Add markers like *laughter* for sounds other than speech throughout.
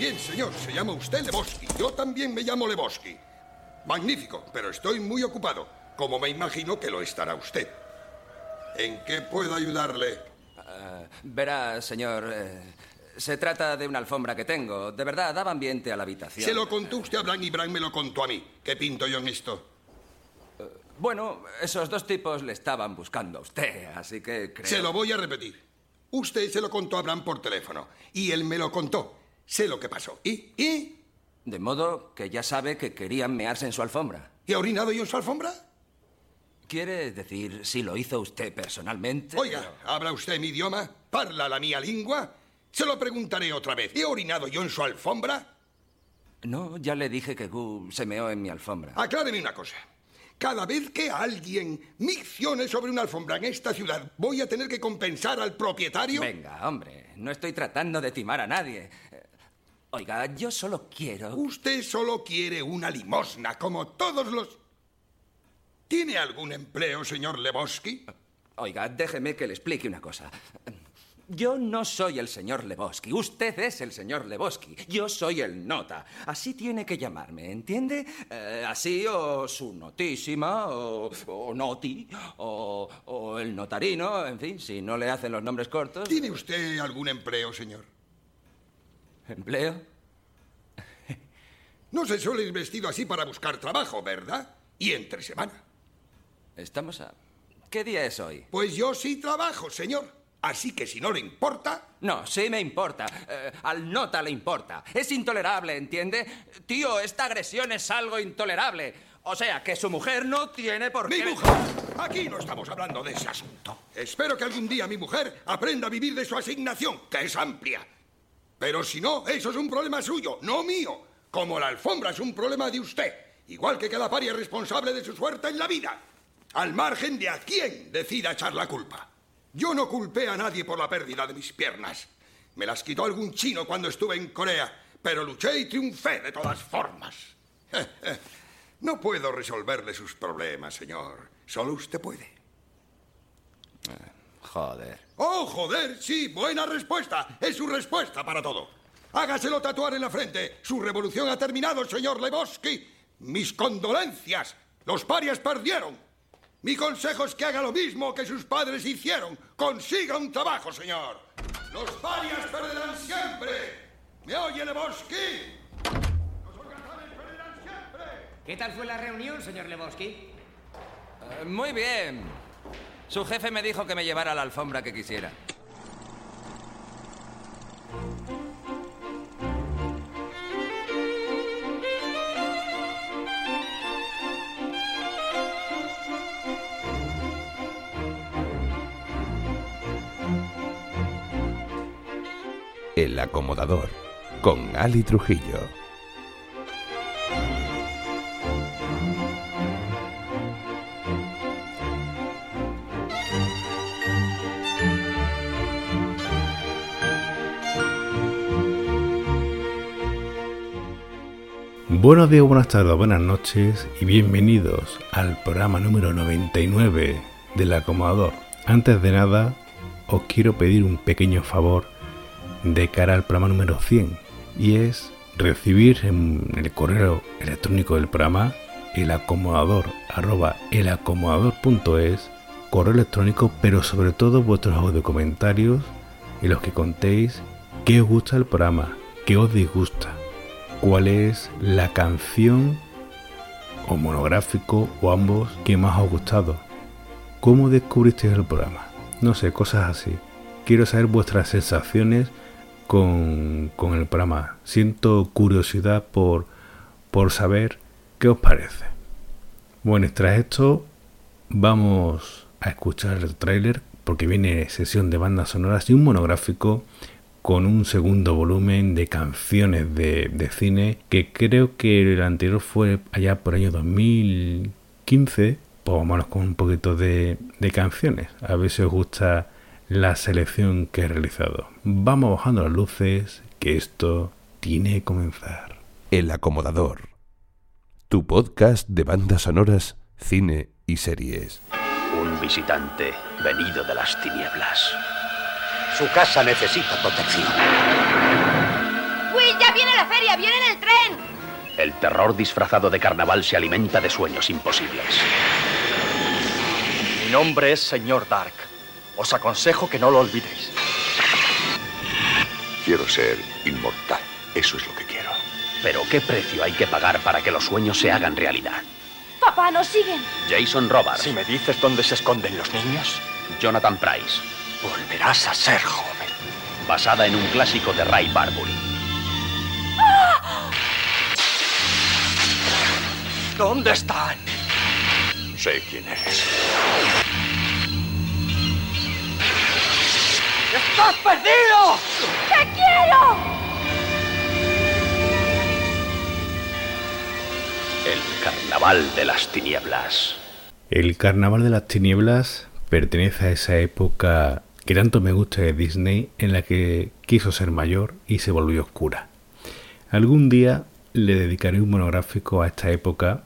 Bien, señor, se llama usted Lebowski. Yo también me llamo Lebowski. Magnífico, pero estoy muy ocupado, como me imagino que lo estará usted. ¿En qué puedo ayudarle? Uh, verá, señor, eh, se trata de una alfombra que tengo. De verdad, daba ambiente a la habitación. Se lo contó usted a Bran y Bran me lo contó a mí. ¿Qué pinto yo en esto? Uh, bueno, esos dos tipos le estaban buscando a usted, así que creo... Se lo voy a repetir. Usted se lo contó a Bran por teléfono y él me lo contó. Sé lo que pasó. ¿Y? ¿Y? De modo que ya sabe que querían mearse en su alfombra. ¿Y ha orinado yo en su alfombra? ¿Quiere decir si lo hizo usted personalmente? Oiga, ¿habla usted mi idioma? ¿Parla la mía lengua? Se lo preguntaré otra vez. ¿He orinado yo en su alfombra? No, ya le dije que Gu se meó en mi alfombra. Acláreme una cosa. Cada vez que alguien miccione sobre una alfombra en esta ciudad, ¿voy a tener que compensar al propietario? Venga, hombre, no estoy tratando de timar a nadie. Oiga, yo solo quiero... Usted solo quiere una limosna, como todos los... ¿Tiene algún empleo, señor Lebowski? Oiga, déjeme que le explique una cosa. Yo no soy el señor Lebowski. Usted es el señor Lebowski. Yo soy el nota. Así tiene que llamarme, ¿entiende? Eh, así o su notísima, o, o noti, o, o, el notarino, en fin, si no le hacen los nombres cortos. ¿Tiene usted algún empleo, señor? ¿Empleo? *laughs* No se suele ir vestido así para buscar trabajo, ¿verdad? Y entre semana. Estamos a... ¿Qué día es hoy? Pues yo sí trabajo, señor. Así que si no le importa... No, sí me importa. Eh, al nota le importa. Es intolerable, ¿entiende? Tío, esta agresión es algo intolerable. O sea, que su mujer no tiene por qué... ¡Mi mujer! Aquí no estamos hablando de ese asunto. Espero que algún día mi mujer aprenda a vivir de su asignación, que es amplia. Pero si no, eso es un problema suyo, no mío. Como la alfombra es un problema de usted. Igual que cada paria es responsable de su suerte en la vida. Al margen de a quién decida echar la culpa. Yo no culpé a nadie por la pérdida de mis piernas. Me las quitó algún chino cuando estuve en Corea, pero luché y triunfé de todas formas. *laughs* No puedo resolverle sus problemas, señor. Solo usted puede. Joder. Oh, joder, sí, buena respuesta. Es su respuesta para todo. Hágaselo tatuar en la frente. Su revolución ha terminado, señor Lebowski. Mis condolencias. Los parias perdieron. Mi consejo es que haga lo mismo que sus padres hicieron. Consiga un trabajo, señor. Los parias perderán siempre. ¿Me oye, Lebowski? Los holgazanes perderán siempre. ¿Qué tal fue la reunión, señor Lebowski? Uh, muy bien. Su jefe me dijo que me llevara la alfombra que quisiera. El acomodador con Ali Trujillo. Buenos días, buenas tardes, buenas noches y bienvenidos al programa número 99 del acomodador. Antes de nada, os quiero pedir un pequeño favor de cara al programa número 100 y es recibir en el correo electrónico del programa el acomodador arroba elacomodador.es correo electrónico pero sobre todo vuestros audio comentarios y los que contéis qué os gusta el programa, qué os disgusta, cuál es la canción o monográfico o ambos que más os ha gustado, cómo descubristeis el programa, no sé, cosas así. Quiero saber vuestras sensaciones con, con el programa. Siento curiosidad por, por saber qué os parece. Bueno, tras esto vamos a escuchar el tráiler porque viene sesión de bandas sonoras y un monográfico con un segundo volumen de canciones de, de, cine que creo que el anterior fue allá por el año 2015 pues vámonos con un poquito de, de canciones a ver si os gusta la selección que he realizado. Vamos bajando las luces, que esto tiene que comenzar. El acomodador. Tu podcast de bandas sonoras, cine y series. Un visitante venido de las tinieblas. Su casa necesita protección. Will, ya viene la feria, viene en el tren. El terror disfrazado de carnaval se alimenta de sueños imposibles. Mi nombre es señor Dark. Os aconsejo que no lo olvidéis. Quiero ser inmortal. Eso es lo que quiero. Pero ¿qué precio hay que pagar para que los sueños se hagan realidad? Papá, nos siguen. Jason Robards. Si me dices dónde se esconden los niños, Jonathan Price. Volverás a ser joven. Basada en un clásico de Ray Bradbury. ¿Dónde están? Sé quién eres. ¡Estás perdido! ¡Te quiero! El carnaval de las tinieblas. El Carnaval de las Tinieblas pertenece a esa época que tanto me gusta de Disney en la que quiso ser mayor y se volvió oscura. Algún día le dedicaré un monográfico a esta época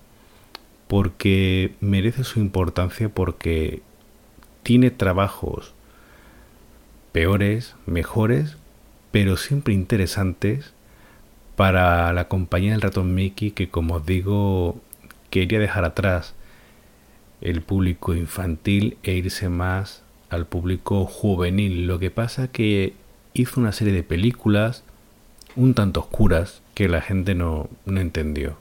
porque merece su importancia porque tiene trabajos peores, mejores, pero siempre interesantes para la compañía del ratón Mickey que como os digo quería dejar atrás el público infantil e irse más al público juvenil. Lo que pasa que hizo una serie de películas un tanto oscuras que la gente no, no entendió.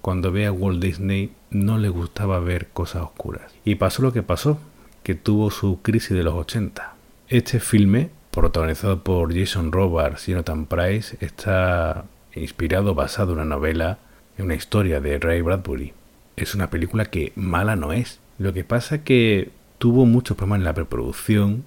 Cuando ve a Walt Disney no le gustaba ver cosas oscuras. Y pasó lo que pasó, que tuvo su crisis de los 80. Este filme, protagonizado por Jason Robards y Jonathan Price, está inspirado, basado en una novela, en una historia de Ray Bradbury. Es una película que mala no es. Lo que pasa que tuvo muchos problemas en la preproducción,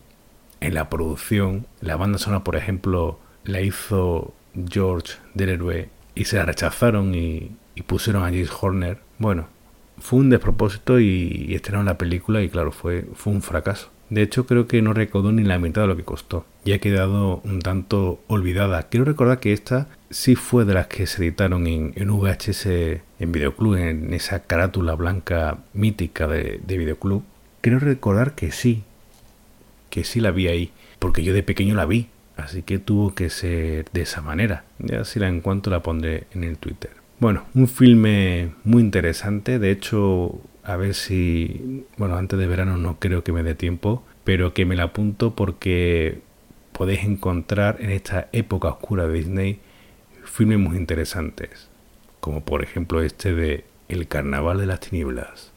en la producción. La banda sonora, por ejemplo, la hizo George Delerue y se la rechazaron y, y pusieron a James Horner. Bueno, fue un despropósito y, y estrenaron la película y claro, fue, fue un fracaso. De hecho, creo que no recaudó ni la mitad de lo que costó y ha quedado un tanto olvidada. Quiero recordar que esta sí fue de las que se editaron en, en VHS en Videoclub, en esa carátula blanca mítica de, de Videoclub. Quiero recordar que sí, que sí la vi ahí, porque yo de pequeño la vi, así que tuvo que ser de esa manera. Ya si la encuentro la pondré en el Twitter. Bueno, un filme muy interesante, de hecho a ver si, bueno, antes de verano no creo que me dé tiempo, pero que me la apunto porque podéis encontrar en esta época oscura de Disney filmes muy interesantes, como por ejemplo este de El Carnaval de las Tinieblas.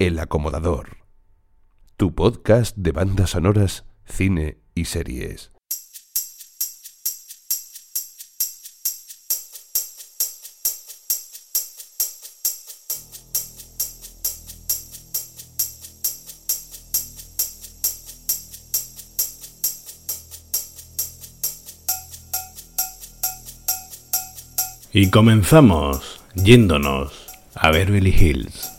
El Acomodador. Tu podcast de bandas sonoras, cine y series. Y comenzamos yéndonos a Beverly Hills.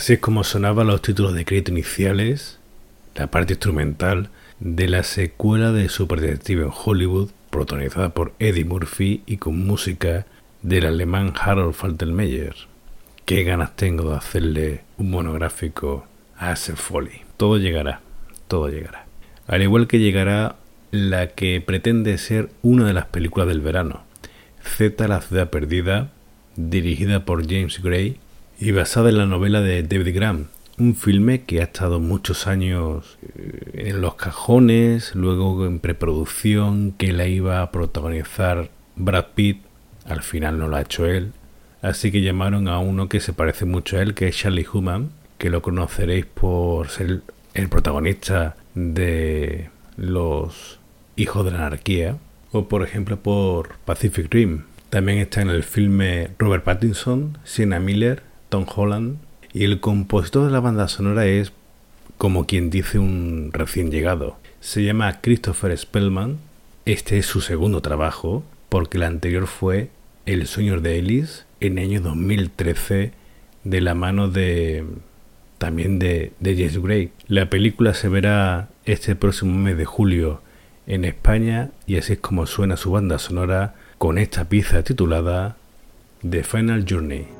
Así es como sonaban los títulos de crédito iniciales, la parte instrumental de la secuela de Super Detective en Hollywood, protagonizada por Eddie Murphy y con música del alemán Harold Faltermeyer. Qué ganas tengo de hacerle un monográfico a ese Foley. Todo llegará, todo llegará. Al igual que llegará la que pretende ser una de las películas del verano, Z la ciudad perdida, dirigida por James Gray y basada en la novela de David Graham, un filme que ha estado muchos años eh, en los cajones, luego en preproducción, que la iba a protagonizar Brad Pitt, al final no lo ha hecho él, así que llamaron a uno que se parece mucho a él, que es Charlie Human, que lo conoceréis por ser el protagonista de Los Hijos de la Anarquía, o por ejemplo por Pacific Rim. También está en el filme Robert Pattinson, Sienna Miller, Tom Holland, y el compositor de la banda sonora es, como quien dice, un recién llegado. Se llama Christopher Spellman. Este es su segundo trabajo, porque el anterior fue El sueño de Ellis en el año 2013, de la mano de también de, de Jess Gray. La película se verá este próximo mes de julio en España y así es como suena su banda sonora con esta pieza titulada The Final Journey.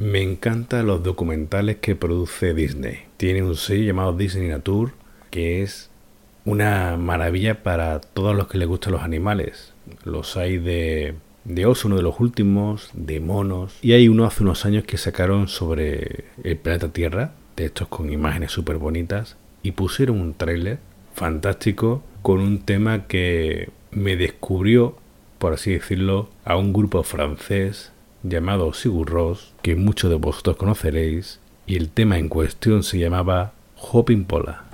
Me encantan los documentales que produce Disney. Tiene un sello llamado Disney Nature que es una maravilla para todos los que les gustan los animales. Los hay de, de oso, uno de los últimos, de monos. Y hay uno hace unos años que sacaron sobre el planeta Tierra, de estos con imágenes súper bonitas, y pusieron un tráiler fantástico con un tema que me descubrió, por así decirlo, a un grupo francés llamado Sigur Ross, que muchos de vosotros conoceréis, y el tema en cuestión se llamaba Hopping Pola.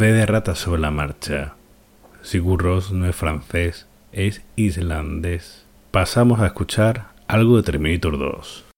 Fe de rata sobre la marcha. Sigur Rós no es francés, es islandés. Pasamos a escuchar algo de Terminator 2.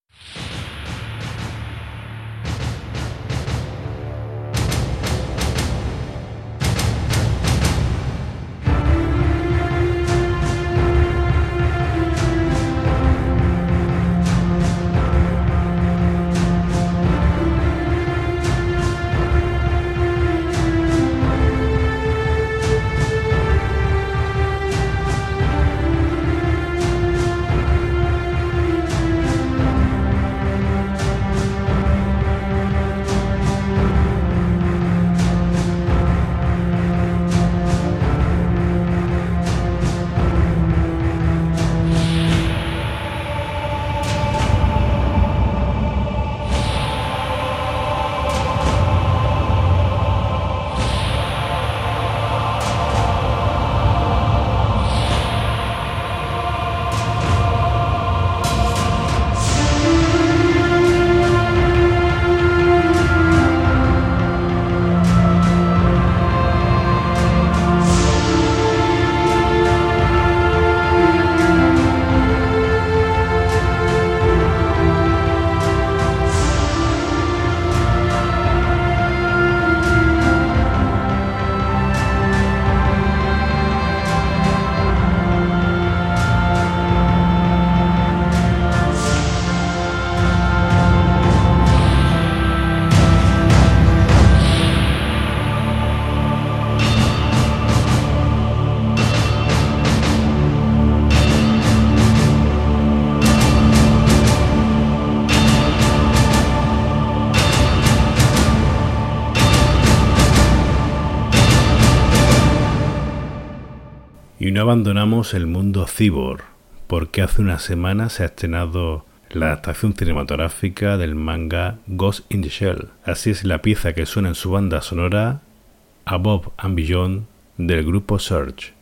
El mundo cyborg, porque hace una semana se ha estrenado la adaptación cinematográfica del manga Ghost in the Shell. Así es la pieza que suena en su banda sonora Above and Beyond del grupo Surge.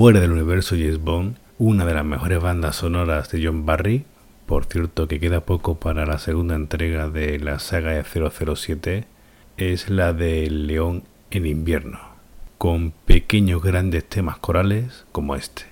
Fuera del universo James Bond, una de las mejores bandas sonoras de John Barry, por cierto que queda poco para la segunda entrega de la saga de 007, es la de León en invierno, con pequeños grandes temas corales como este.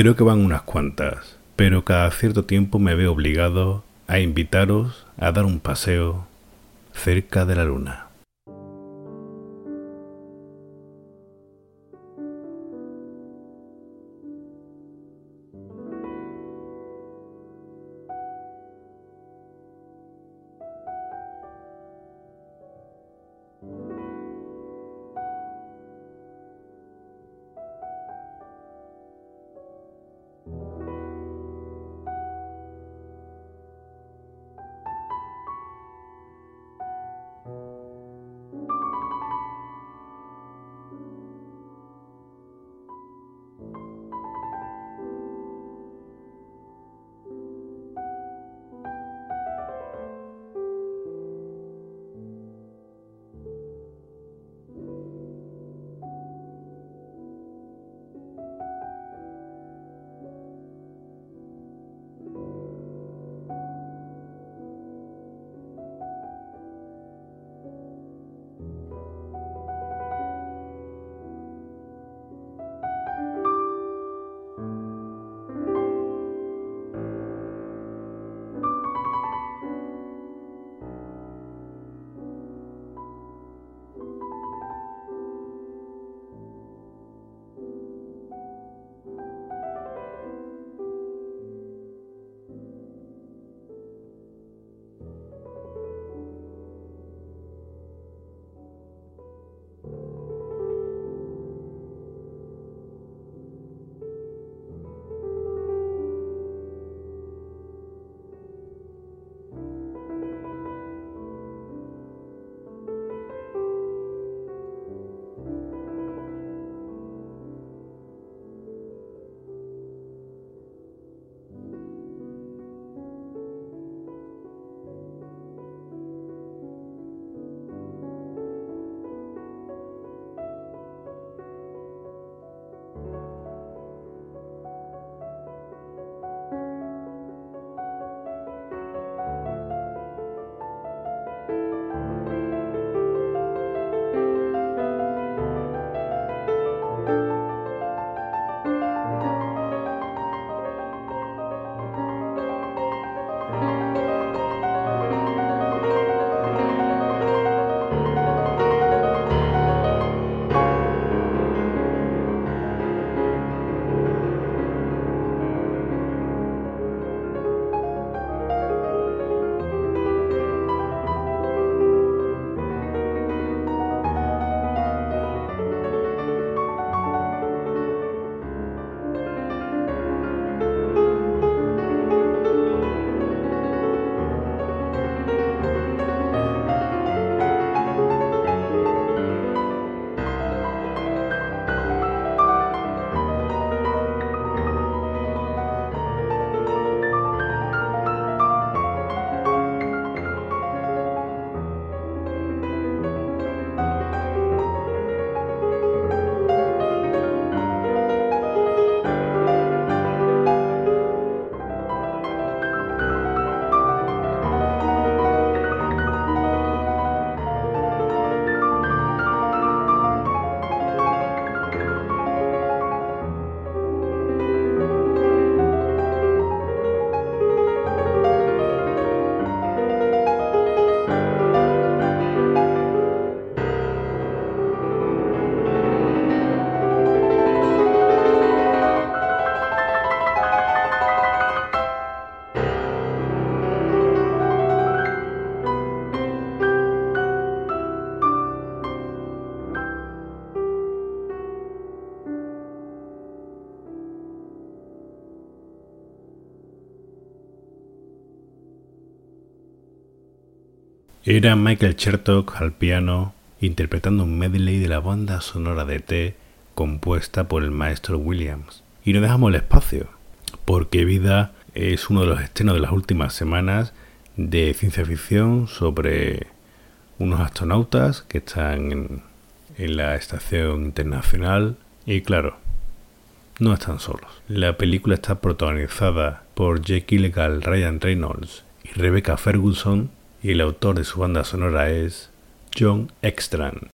Creo que van unas cuantas, pero cada cierto tiempo me veo obligado a invitaros a dar un paseo cerca de la luna. Era Michael Chertok al piano interpretando un medley de la banda sonora de T compuesta por el maestro Williams. Y no dejamos el espacio, porque Vida es uno de los estrenos de las últimas semanas de ciencia ficción sobre unos astronautas que están en, en la estación internacional y claro, no están solos. La película está protagonizada por Jake Gyllenhaal, Ryan Reynolds y Rebecca Ferguson y el autor de su banda sonora es John Ekstrand.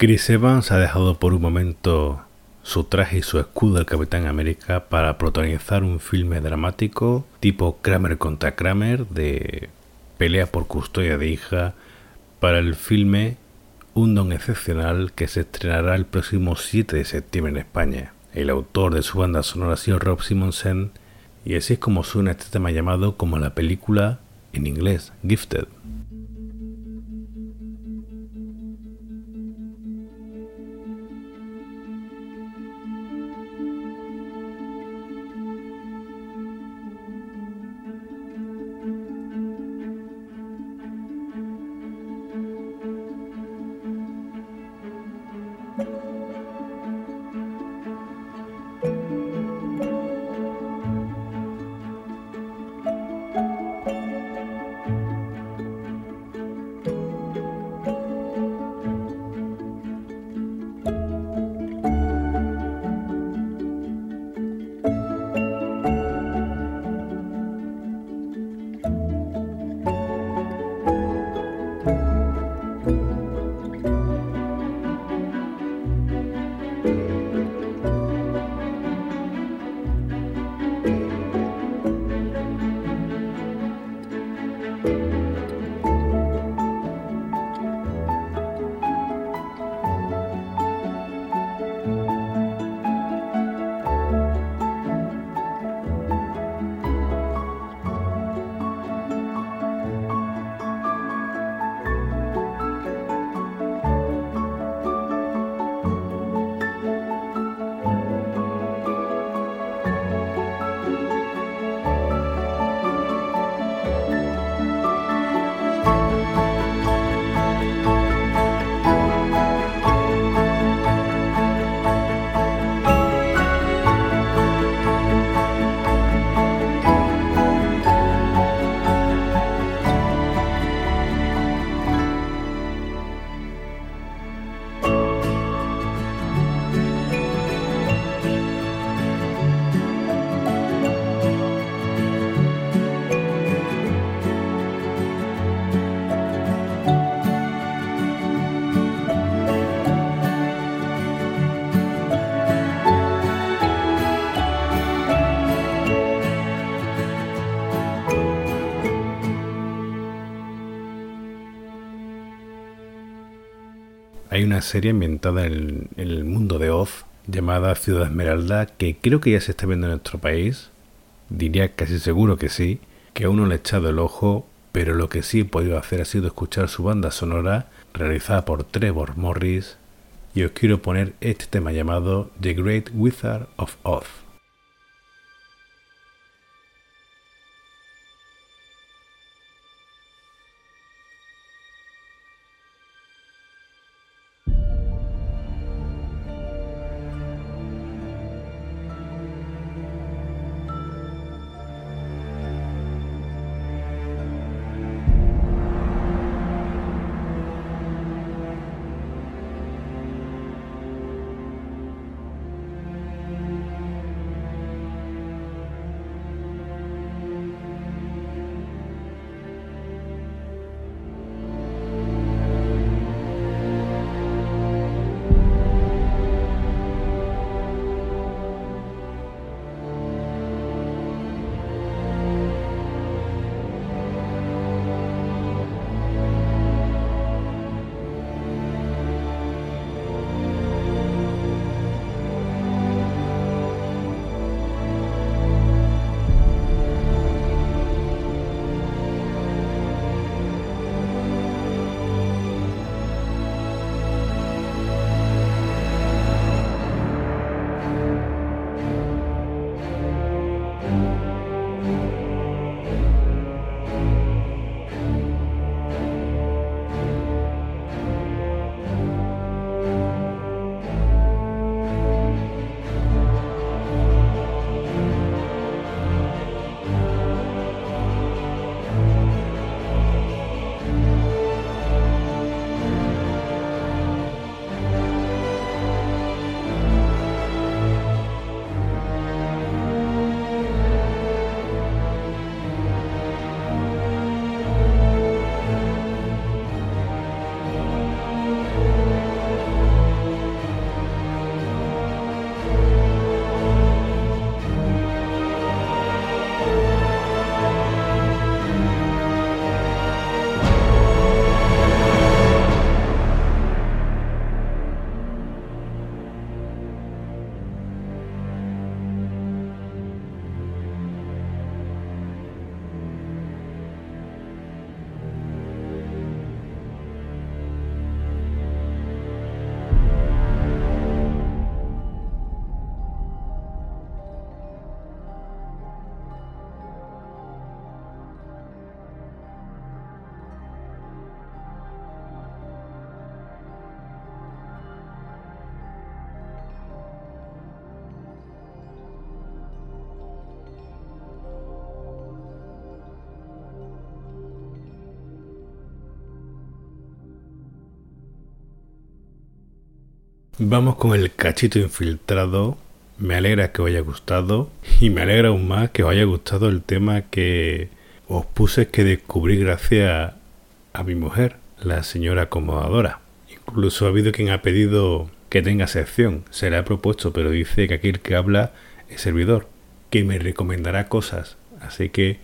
Chris Evans ha dejado por un momento su traje y su escudo del Capitán América para protagonizar un filme dramático tipo Kramer contra Kramer de pelea por custodia de hija para el filme Un don excepcional que se estrenará el próximo 7 de septiembre en España. El autor de su banda sonora ha sido Rob Simonsen y así es como suena este tema llamado como la película en inglés Gifted. Serie ambientada en, el mundo de Oz llamada Ciudad Esmeralda que creo que ya se está viendo en nuestro país. Diría casi seguro que sí, que aún no le he echado el ojo, pero lo que sí he podido hacer ha sido escuchar su banda sonora realizada por Trevor Morris y os quiero poner este tema llamado The Great Wizard of Oz. Vamos con el cachito infiltrado. Me alegra que os haya gustado y me alegra aún más que os haya gustado el tema que os puse que descubrí gracias a mi mujer, la señora acomodadora. Incluso ha habido quien ha pedido que tenga sección. Se le ha propuesto, pero dice que aquí el que habla es servidor, que me recomendará cosas. Así que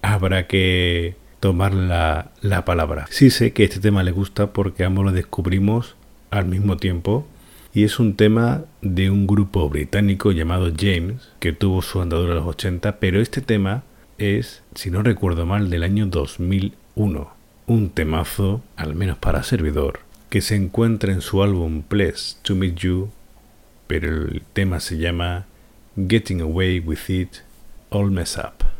habrá que tomar la, la palabra. Sí sé que este tema le gusta porque ambos lo descubrimos al mismo tiempo y es un tema de un grupo británico llamado James que tuvo su andadura en los 80, pero este tema es, si no recuerdo mal, del año 2001. Un temazo, al menos para servidor, que se encuentra en su álbum Pleased to Meet You, pero el tema se llama Getting Away with It All Mess Up.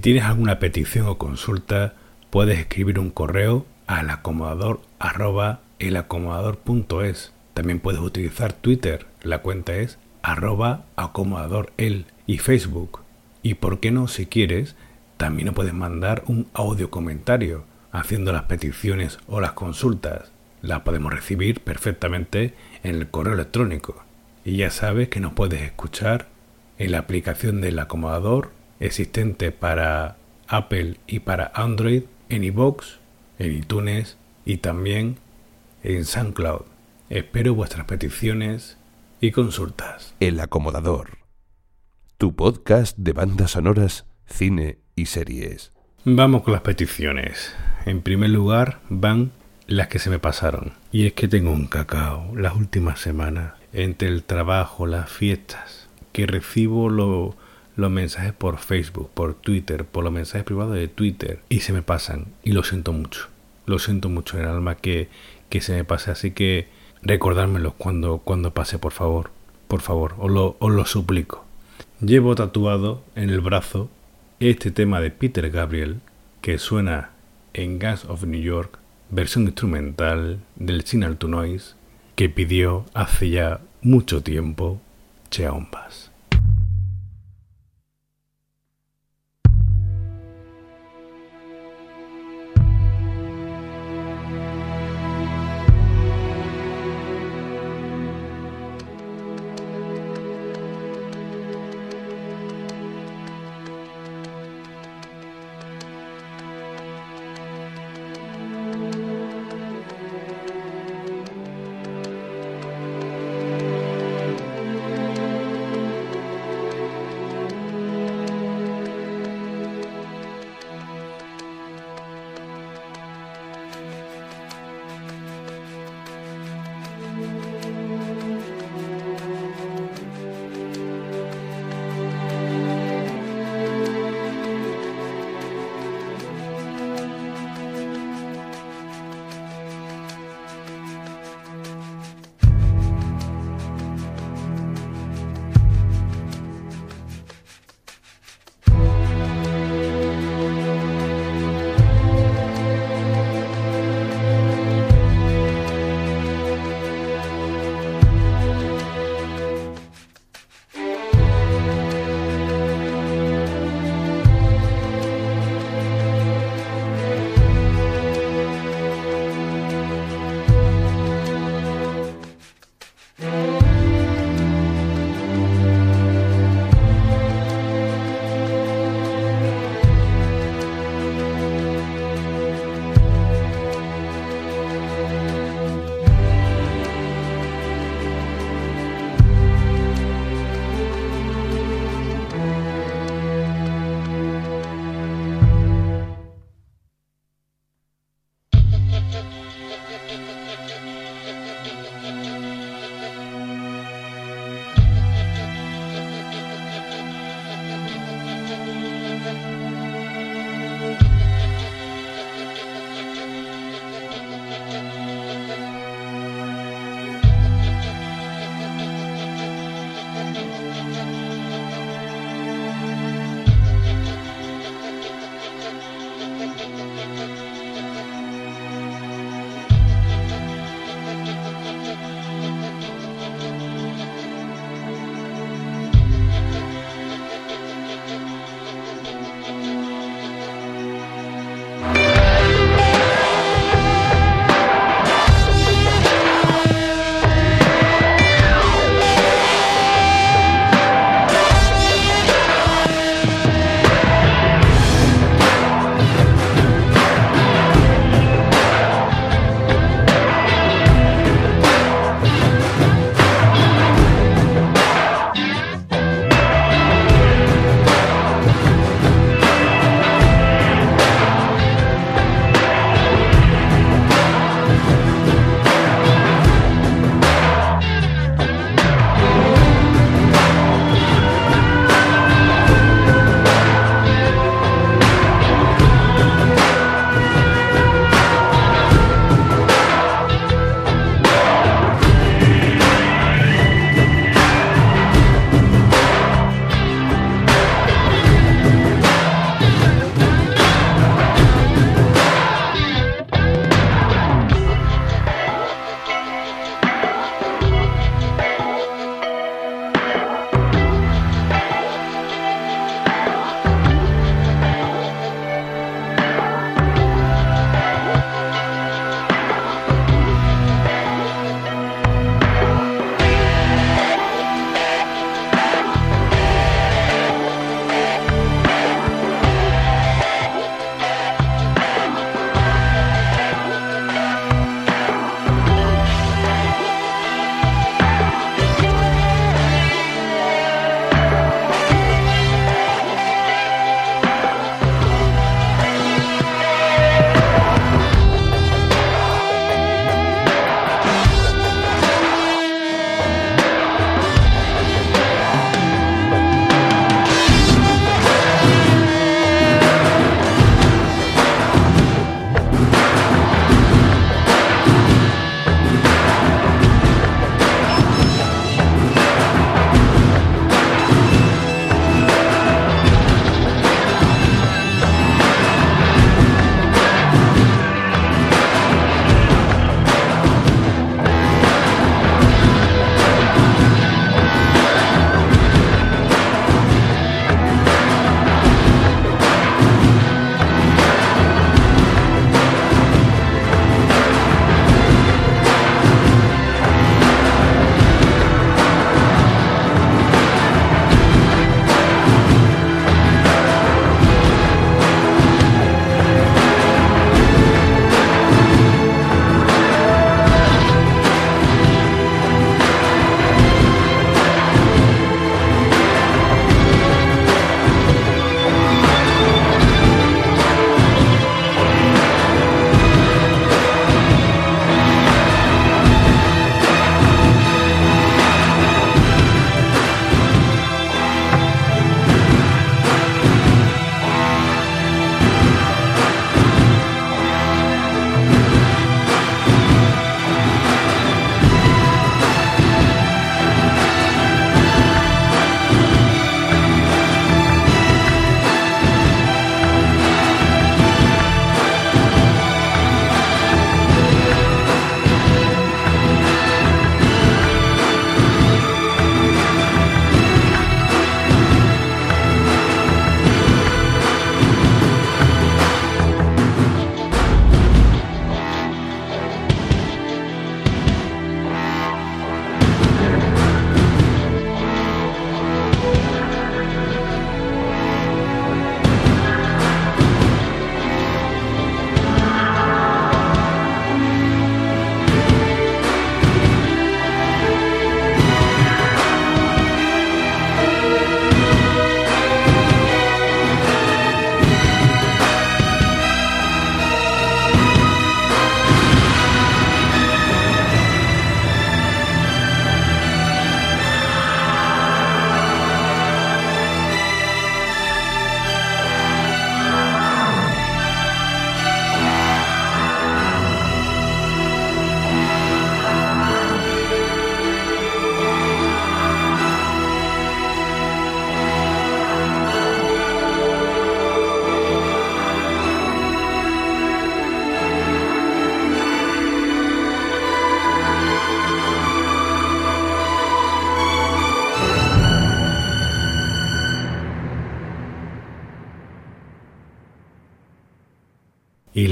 Tienes alguna petición o consulta, puedes escribir un correo al acomodador arroba elacomodador.es. También puedes utilizar Twitter, la cuenta es arroba acomodadorel y Facebook. Y por qué no, si quieres, también nos puedes mandar un audio comentario haciendo las peticiones o las consultas. Las podemos recibir perfectamente en el correo electrónico. Y ya sabes que nos puedes escuchar en la aplicación del acomodador existente para Apple y para Android, en iVoox, en iTunes y también en SoundCloud. Espero vuestras peticiones y consultas. El acomodador. Tu podcast de bandas sonoras, cine y series. Vamos con las peticiones. En primer lugar van las que se me pasaron. Y es que tengo un cacao las últimas semanas, entre el trabajo, las fiestas, que recibo lo- los mensajes por Facebook, por Twitter, por los mensajes privados de Twitter, y se me pasan. Y lo siento mucho. Lo siento mucho en el alma que, que se me pase. Así que recordármelos cuando, cuando pase, por favor. Por favor, os lo, os lo suplico. Llevo tatuado en el brazo este tema de Peter Gabriel que suena en Gas of New York, versión instrumental del Signal to Noise, que pidió hace ya mucho tiempo Cheombas.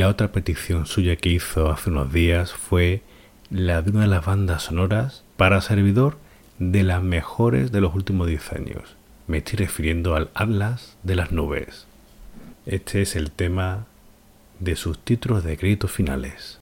La otra petición suya que hizo hace unos días fue la de una de las bandas sonoras para servidor de las mejores de los últimos 10 años. Me estoy refiriendo al Atlas de las nubes. Este es el tema de sus títulos de créditos finales.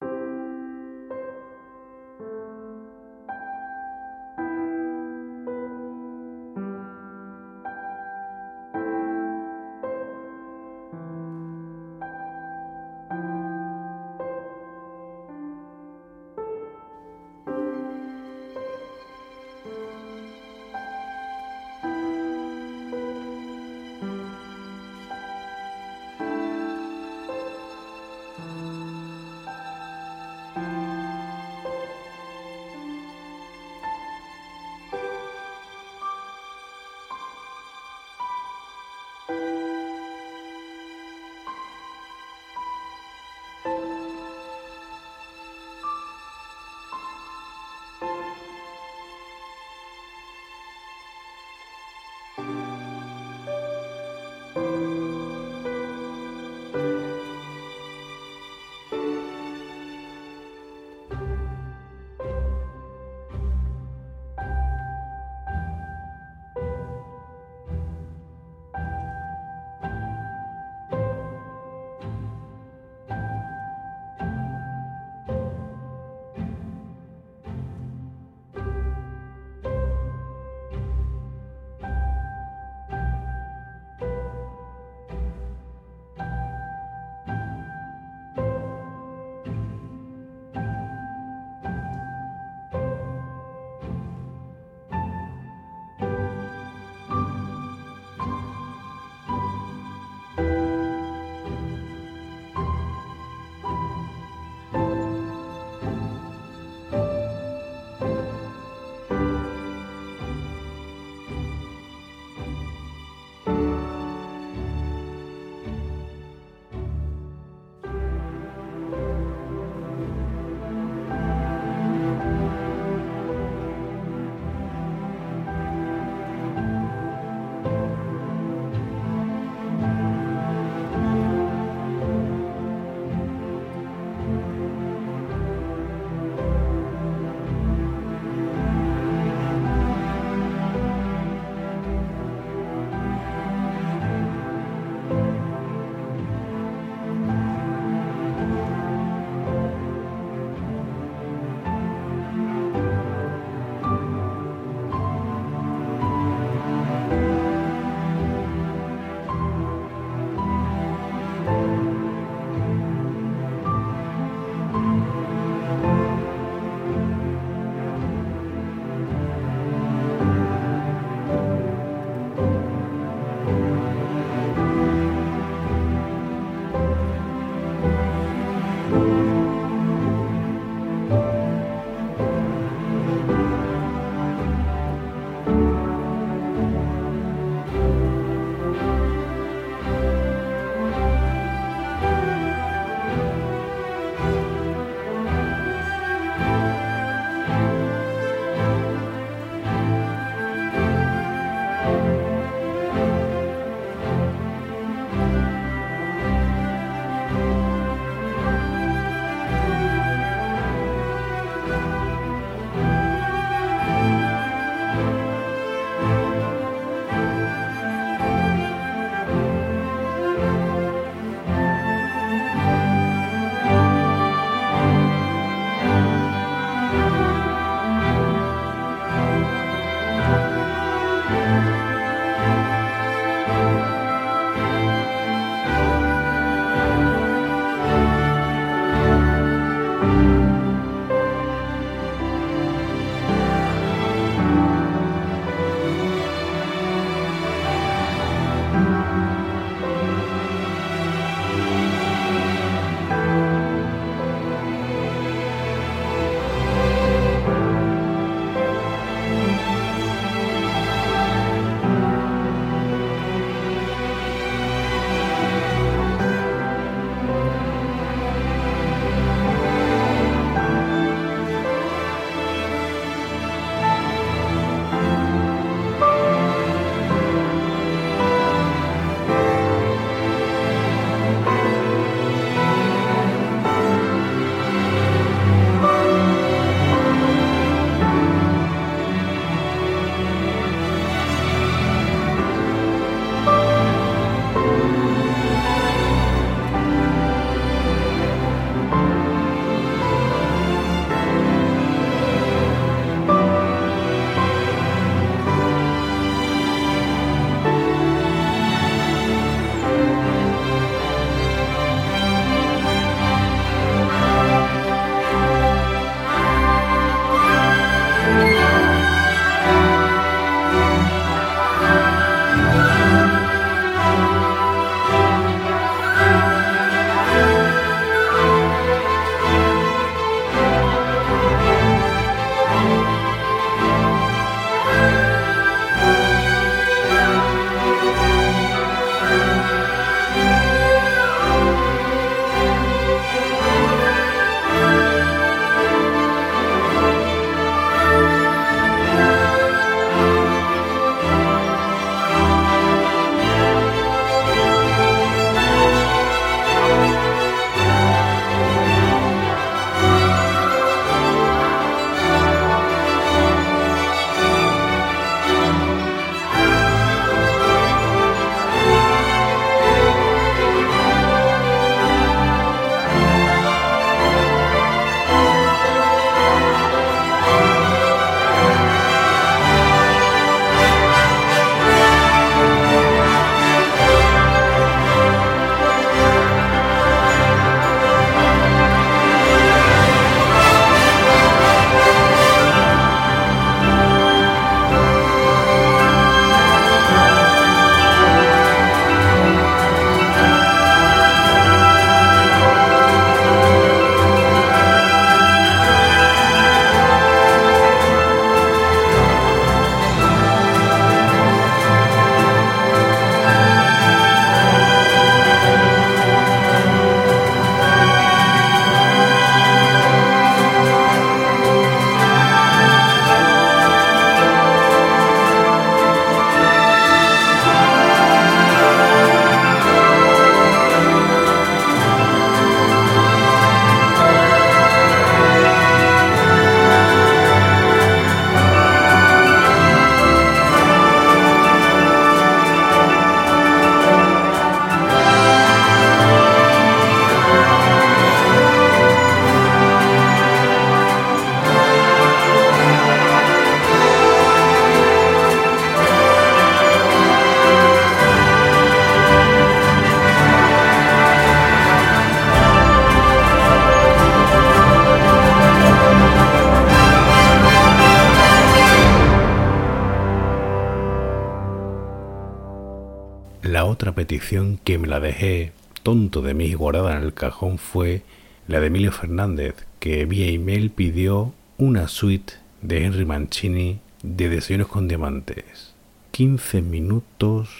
Que me la dejé tonto de mí guardada en el cajón fue la de Emilio Fernández, que vía email pidió una suite de Henry Mancini de Desayunos con Diamantes. 15 minutos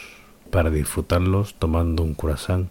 para disfrutarlos tomando un croissant.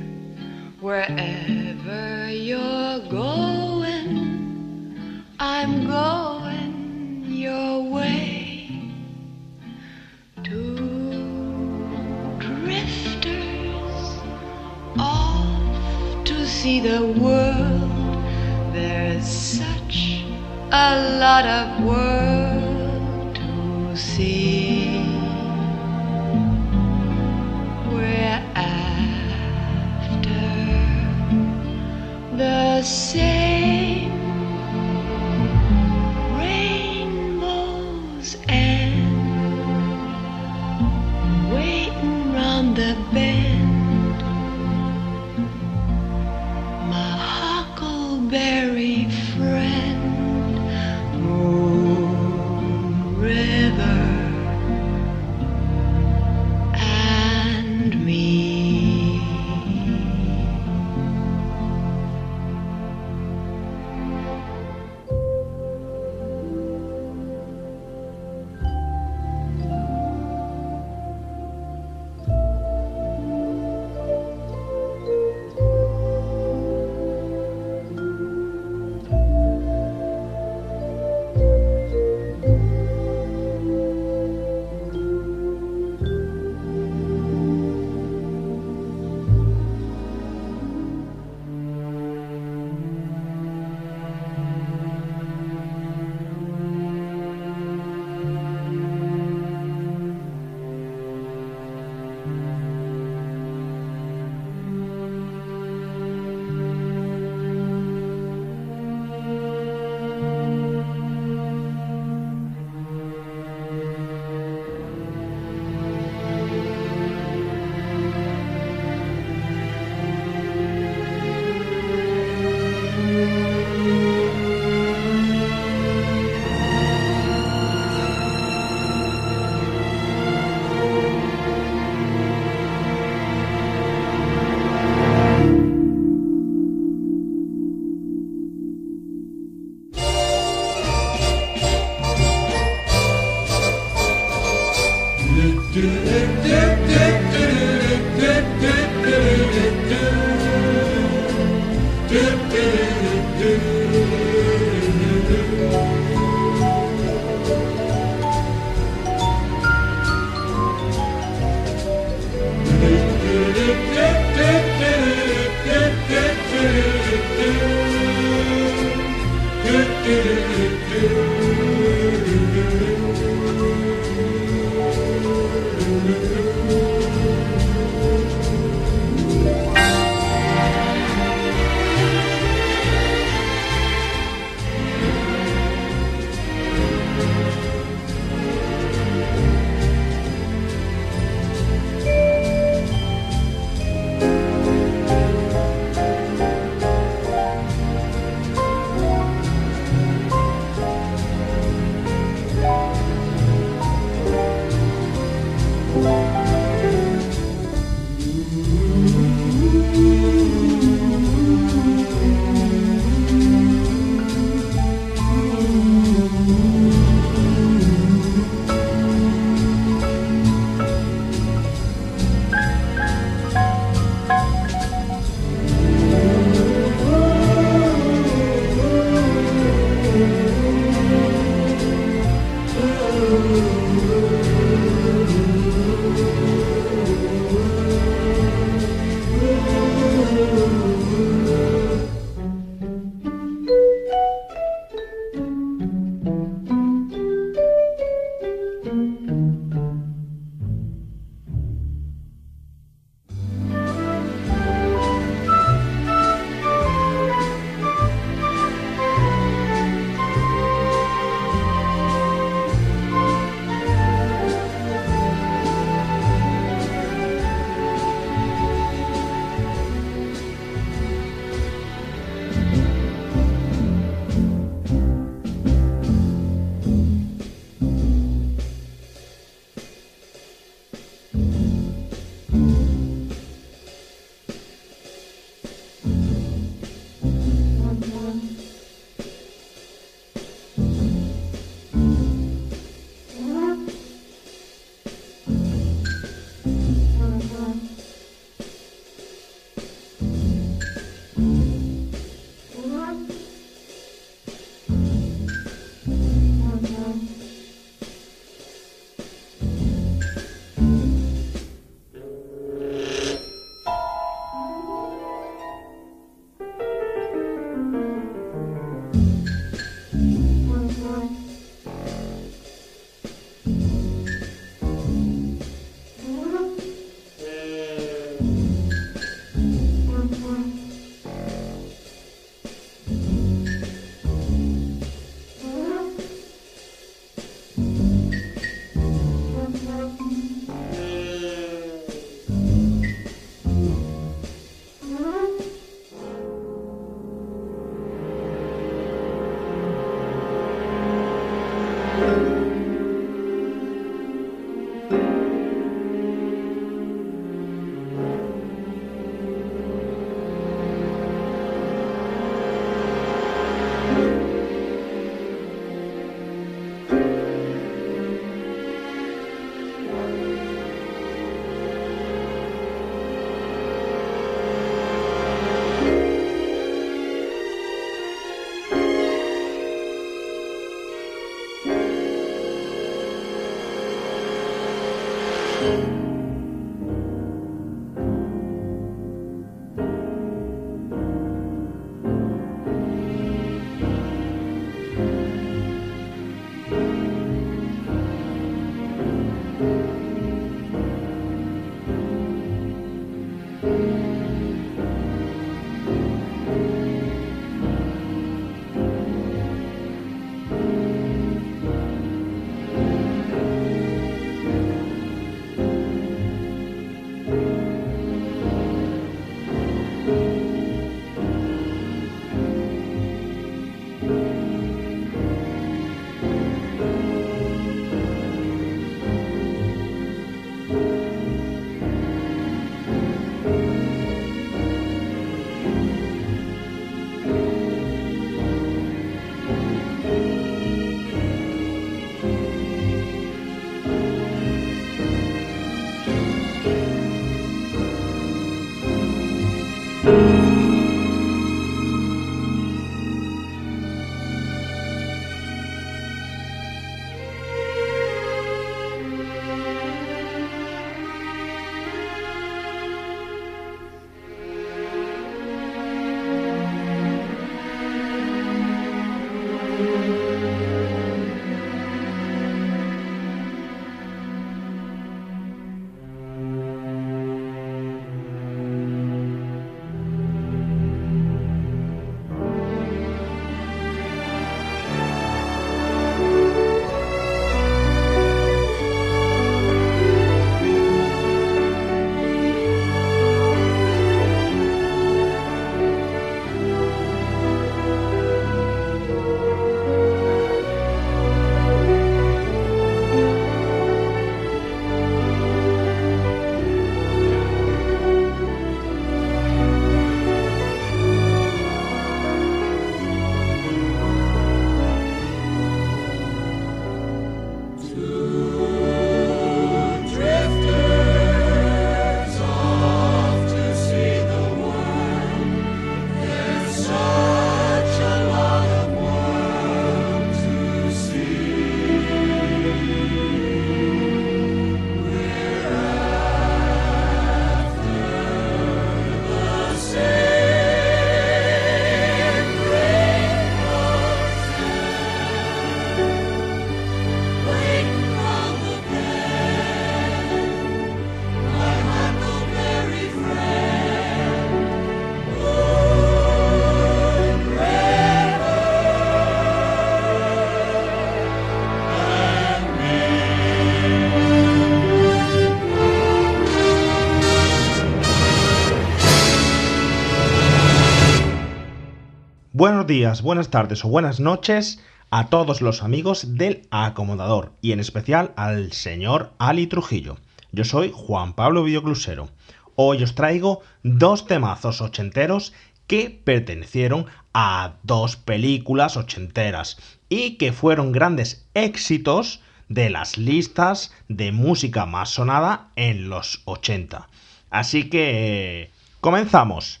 Buenos días, buenas tardes o buenas noches a todos los amigos del acomodador y en especial al señor Ali Trujillo. Yo soy Juan Pablo Videoclusero. Hoy os traigo dos temazos ochenteros que pertenecieron a dos películas ochenteras y que fueron grandes éxitos de las listas de música más sonada en los 80. Así que comenzamos.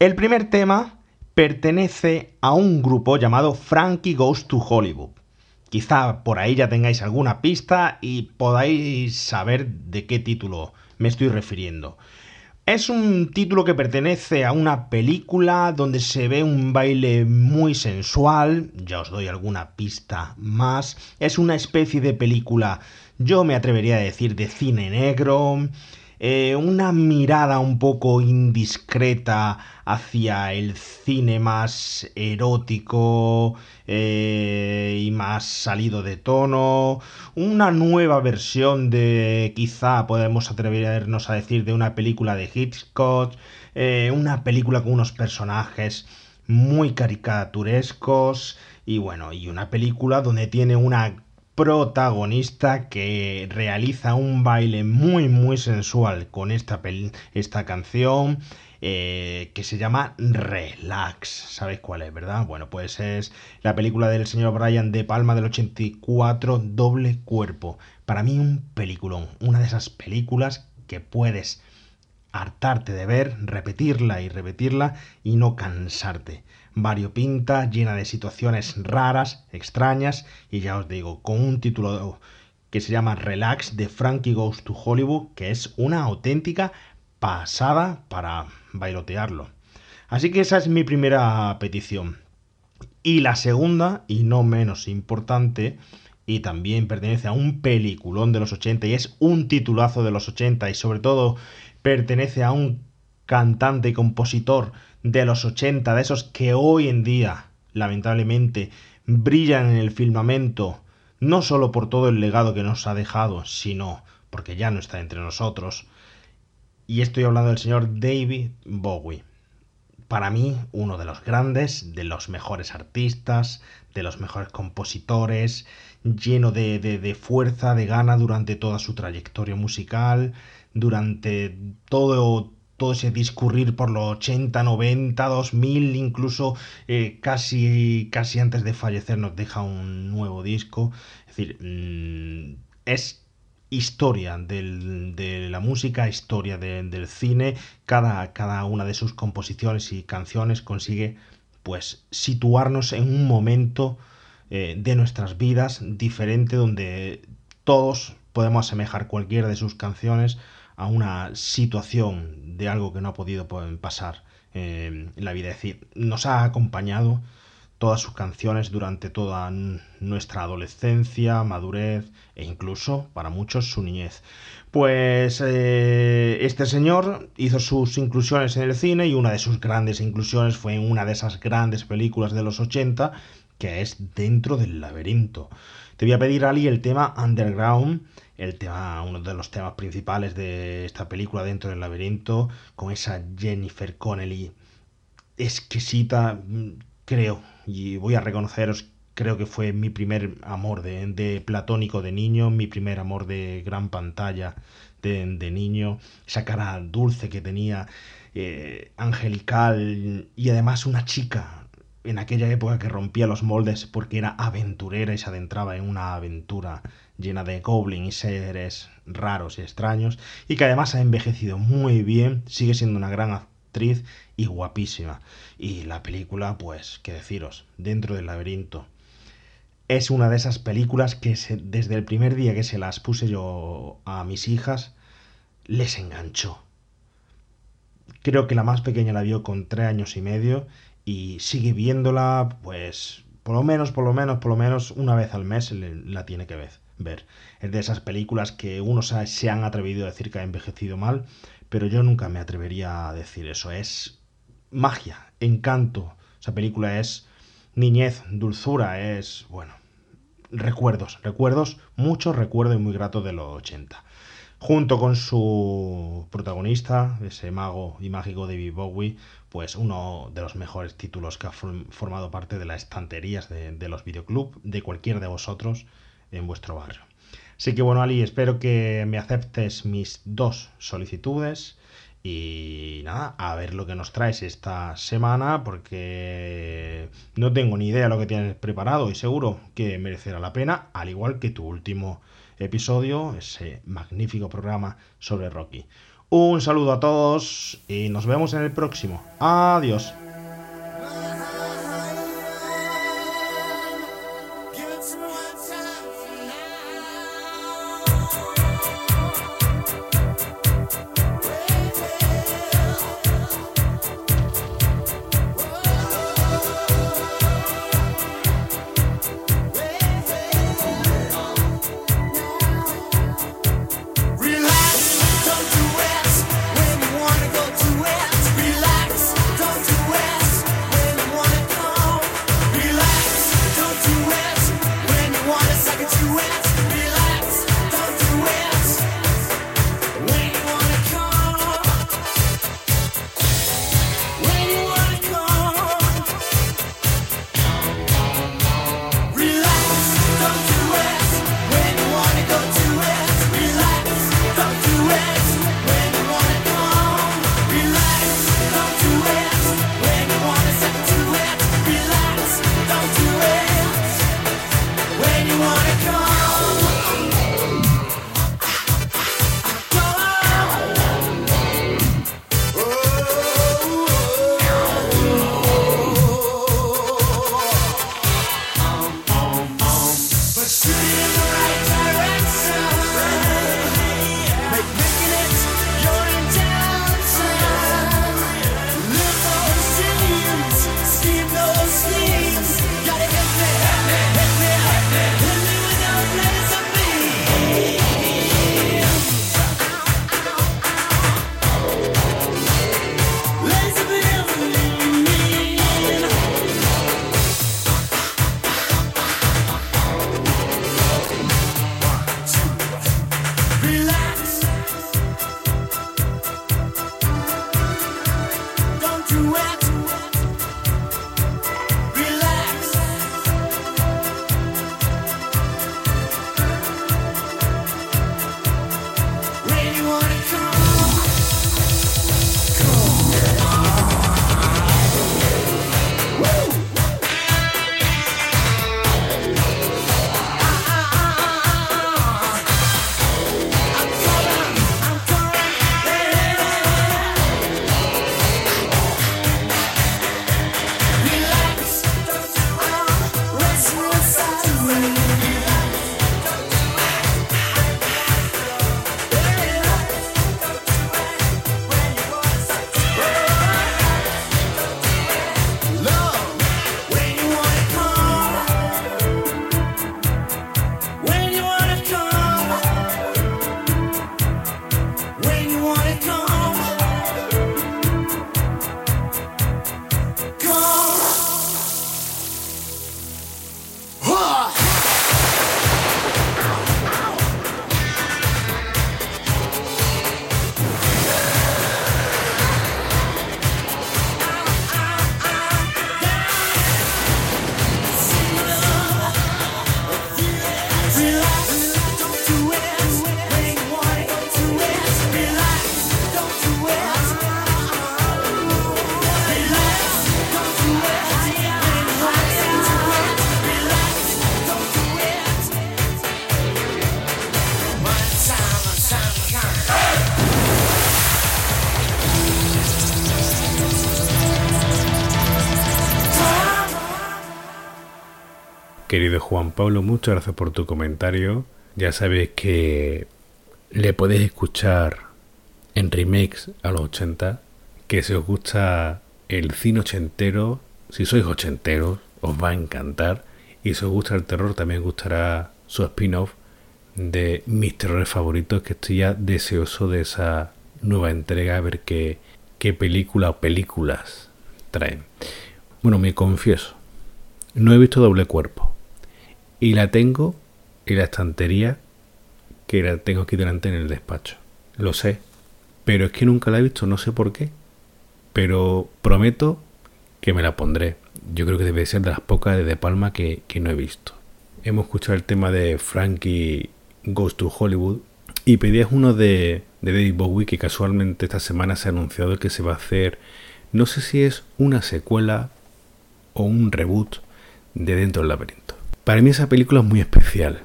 El primer tema pertenece a un grupo llamado Frankie Goes to Hollywood. Quizá por ahí ya tengáis alguna pista y podáis saber de qué título me estoy refiriendo. Es un título que pertenece a una película donde se ve un baile muy sensual, ya os doy alguna pista más. Es una especie de película, yo me atrevería a decir, de cine negro. Eh, una mirada un poco indiscreta hacia el cine más erótico eh, y más salido de tono, una nueva versión de quizá podemos atrevernos a decir de una película de Hitchcock, eh, una película con unos personajes muy caricaturescos y bueno, y una película donde tiene una protagonista que realiza un baile muy muy sensual con esta, esta canción eh, que se llama Relax. ¿Sabéis cuál es, verdad? Bueno, pues es la película del señor Brian De Palma del 84, Doble Cuerpo. Para mí un peliculón, una de esas películas que puedes hartarte de ver, repetirla y repetirla y no cansarte variopinta, llena de situaciones raras, extrañas, y ya os digo, con un título que se llama Relax de Frankie Goes to Hollywood, que es una auténtica pasada para bailotearlo. Así que esa es mi primera petición. Y la segunda, y no menos importante, y también pertenece a un peliculón de los 80 y es un titulazo de los 80 y sobre todo pertenece a un cantante y compositor de los 80, de esos que hoy en día, lamentablemente, brillan en el firmamento, no solo por todo el legado que nos ha dejado, sino porque ya no está entre nosotros. Y estoy hablando del señor David Bowie. Para mí, uno de los grandes, de los mejores artistas, de los mejores compositores, lleno de, de, de fuerza, de gana durante toda su trayectoria musical, durante todo todo ese discurrir por los 80, 90, 2000, incluso eh, casi, casi antes de fallecer nos deja un nuevo disco. Es decir, mm, es historia de la música, historia del cine. Cada, una de sus composiciones y canciones consigue pues situarnos en un momento eh, de nuestras vidas diferente donde todos podemos asemejar cualquiera de sus canciones a una situación de algo que no ha podido pasar en la vida. Es decir, nos ha acompañado todas sus canciones durante toda nuestra adolescencia, madurez e incluso para muchos su niñez. Pues eh, este señor hizo sus inclusiones en el cine y una de sus grandes inclusiones fue en una de esas grandes películas de los 80 que es Dentro del laberinto. Te voy a pedir, Ali, el tema Underground, el tema, uno de los temas principales de esta película Dentro del laberinto, con esa Jennifer Connelly exquisita, creo, y voy a reconoceros, creo que fue mi primer amor de, platónico de niño, mi primer amor de gran pantalla de, niño, esa cara dulce que tenía, eh, angelical y además una chica en aquella época que rompía los moldes porque era aventurera y se adentraba en una aventura llena de goblins y seres raros y extraños y que además ha envejecido muy bien, sigue siendo una gran actriz y guapísima. Y la película, pues, qué deciros, dentro del laberinto. Es una de esas películas que desde el primer día que se las puse yo a mis hijas, les enganchó. Creo que la más pequeña la vio con tres años y medio y sigue viéndola, pues, por lo menos, por lo menos, por lo menos una vez al mes la tiene que ver. Es de esas películas que unos se han atrevido a decir que ha envejecido mal, pero yo nunca me atrevería a decir eso. Es magia, encanto. Esa película es niñez, dulzura, es, bueno, recuerdos, recuerdos, muchos recuerdos muy gratos de los 80. Junto con su protagonista, ese mago y mágico David Bowie, pues uno de los mejores títulos que ha formado parte de las estanterías de, de los videoclubs de cualquiera de vosotros en vuestro barrio. Así que bueno, Ali, espero que me aceptes mis dos solicitudes. Y nada, a ver lo que nos traes esta semana, porque no tengo ni idea de lo que tienes preparado y seguro que merecerá la pena, al igual que tu último episodio, ese magnífico programa sobre Rocky. Un saludo a todos y nos vemos en el próximo. Adiós. Querido Juan Pablo, muchas gracias por tu comentario. Ya sabéis que le podéis escuchar en remakes a los 80, que si os gusta el cine ochentero, si sois ochenteros, os va a encantar. Y si os gusta el terror, también os gustará su spin-off de mis terrores favoritos, que estoy ya deseoso de esa nueva entrega, a ver qué, qué película o películas traen. Bueno, me confieso, no he visto doble cuerpo. Y la tengo en la estantería que la tengo aquí delante en el despacho. Lo sé. Pero es que nunca la he visto, no sé por qué. Pero prometo que me la pondré. Yo creo que debe ser de las pocas de De Palma que, que no he visto. Hemos escuchado el tema de Frankie Goes to Hollywood. Y pedías uno de, de David Bowie que casualmente esta semana se ha anunciado que se va a hacer. No sé si es una secuela o un reboot de Dentro del Laberinto. Para mí esa película es muy especial.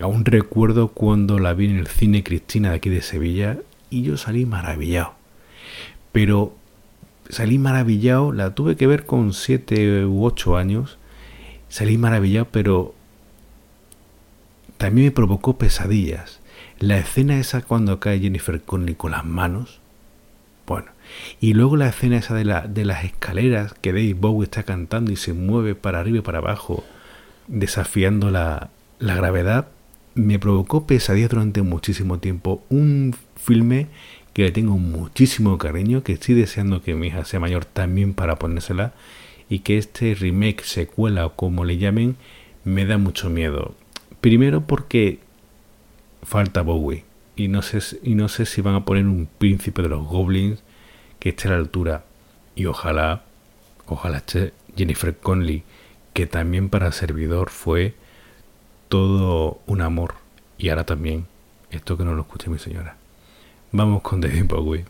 Aún recuerdo cuando la vi en el cine Cristina de aquí de Sevilla y yo salí maravillado. Pero salí maravillado, la tuve que ver con 7 u 8 años. Salí maravillado, pero también me provocó pesadillas. La escena esa cuando cae Jennifer Connelly con las manos. Bueno, y luego la escena esa de, la, de las escaleras que David Bowie está cantando y se mueve para arriba y para abajo desafiando la, la gravedad, me provocó pesadillas durante muchísimo tiempo. Un filme que le tengo muchísimo cariño, que estoy deseando que mi hija sea mayor también para ponérsela, y que este remake, secuela o como le llamen, me da mucho miedo. Primero porque falta Bowie, y no sé, y no sé si van a poner un príncipe de los goblins que esté a la altura, y ojalá, ojalá esté Jennifer Connelly que también para servidor fue todo un amor. Y ahora también, esto que no lo escuche mi señora. Vamos con David Bowie.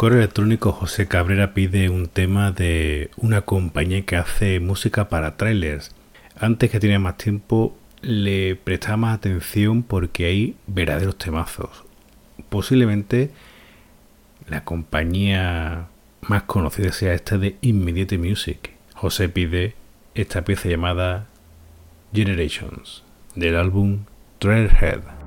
Correo electrónico José Cabrera pide un tema de una compañía que hace música para trailers. Antes que tenía más tiempo le prestaba más atención porque hay verdaderos temazos. Posiblemente la compañía más conocida sea esta de Immediate Music. José pide esta pieza llamada Generations del álbum Trailhead.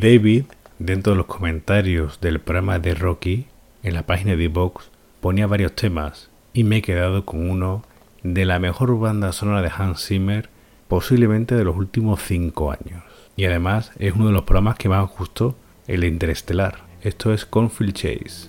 David, dentro de los comentarios del programa de Rocky, en la página de Vox, ponía varios temas y me he quedado con uno de la mejor banda sonora de Hans Zimmer posiblemente de los últimos cinco años. Y además es uno de los programas que más gustó, el Interestelar. Esto es Confield Chase.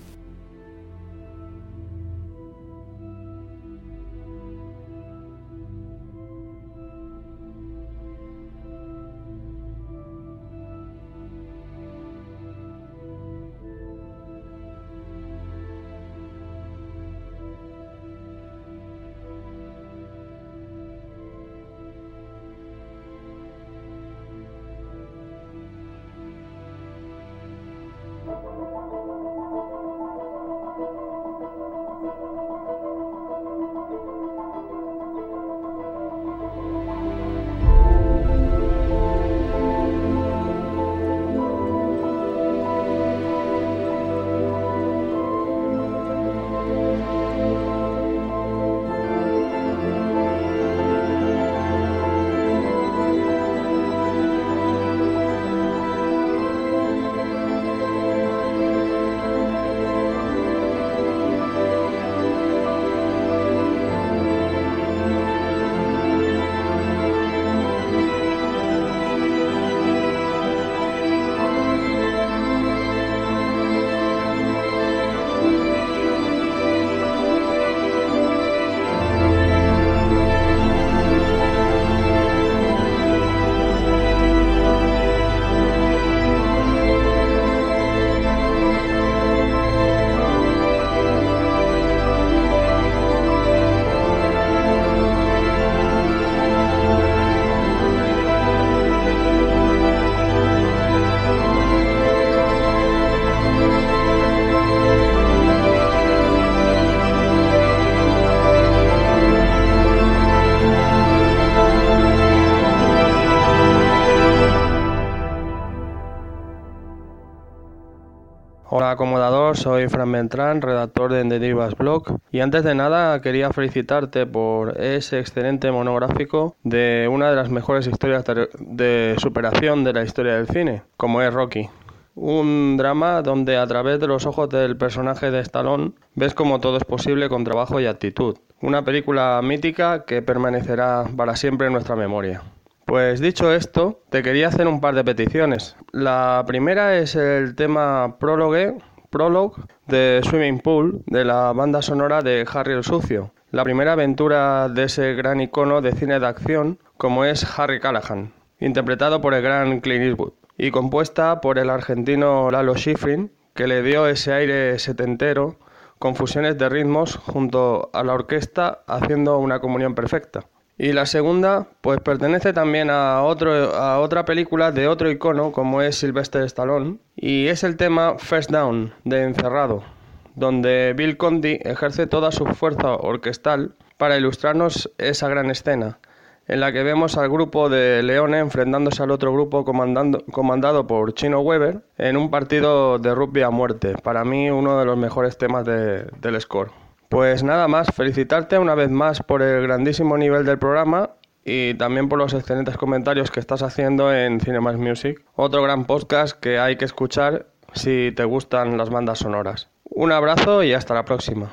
Soy Fran Beltrán, redactor de The Divas Blog y antes de nada quería felicitarte por ese excelente monográfico de una de las mejores historias de, superación de la historia del cine, como es Rocky. Un drama donde a través de los ojos del personaje de Stallone ves como todo es posible con trabajo y actitud. Una película mítica que permanecerá para siempre en nuestra memoria. Pues dicho esto, te quería hacer un par de peticiones. La primera es el tema Prologue, Prologue de Swimming Pool de la banda sonora de Harry el Sucio. La primera aventura de ese gran icono de cine de acción como es Harry Callahan, interpretado por el gran Clint Eastwood y compuesta por el argentino Lalo Schifrin, que le dio ese aire setentero con fusiones de ritmos junto a la orquesta haciendo una comunión perfecta. Y la segunda, pues pertenece también a, otro, a otra película de otro icono como es Sylvester Stallone y es el tema First Down de Encerrado, donde Bill Conti ejerce toda su fuerza orquestal para ilustrarnos esa gran escena, en la que vemos al grupo de Leone enfrentándose al otro grupo comandando, comandado por Chino Weber en un partido de rugby a muerte, para mí uno de los mejores temas de, del score. Pues nada más, felicitarte una vez más por el grandísimo nivel del programa y también por los excelentes comentarios que estás haciendo en Cinemas Music, otro gran podcast que hay que escuchar si te gustan las bandas sonoras. Un abrazo y hasta la próxima.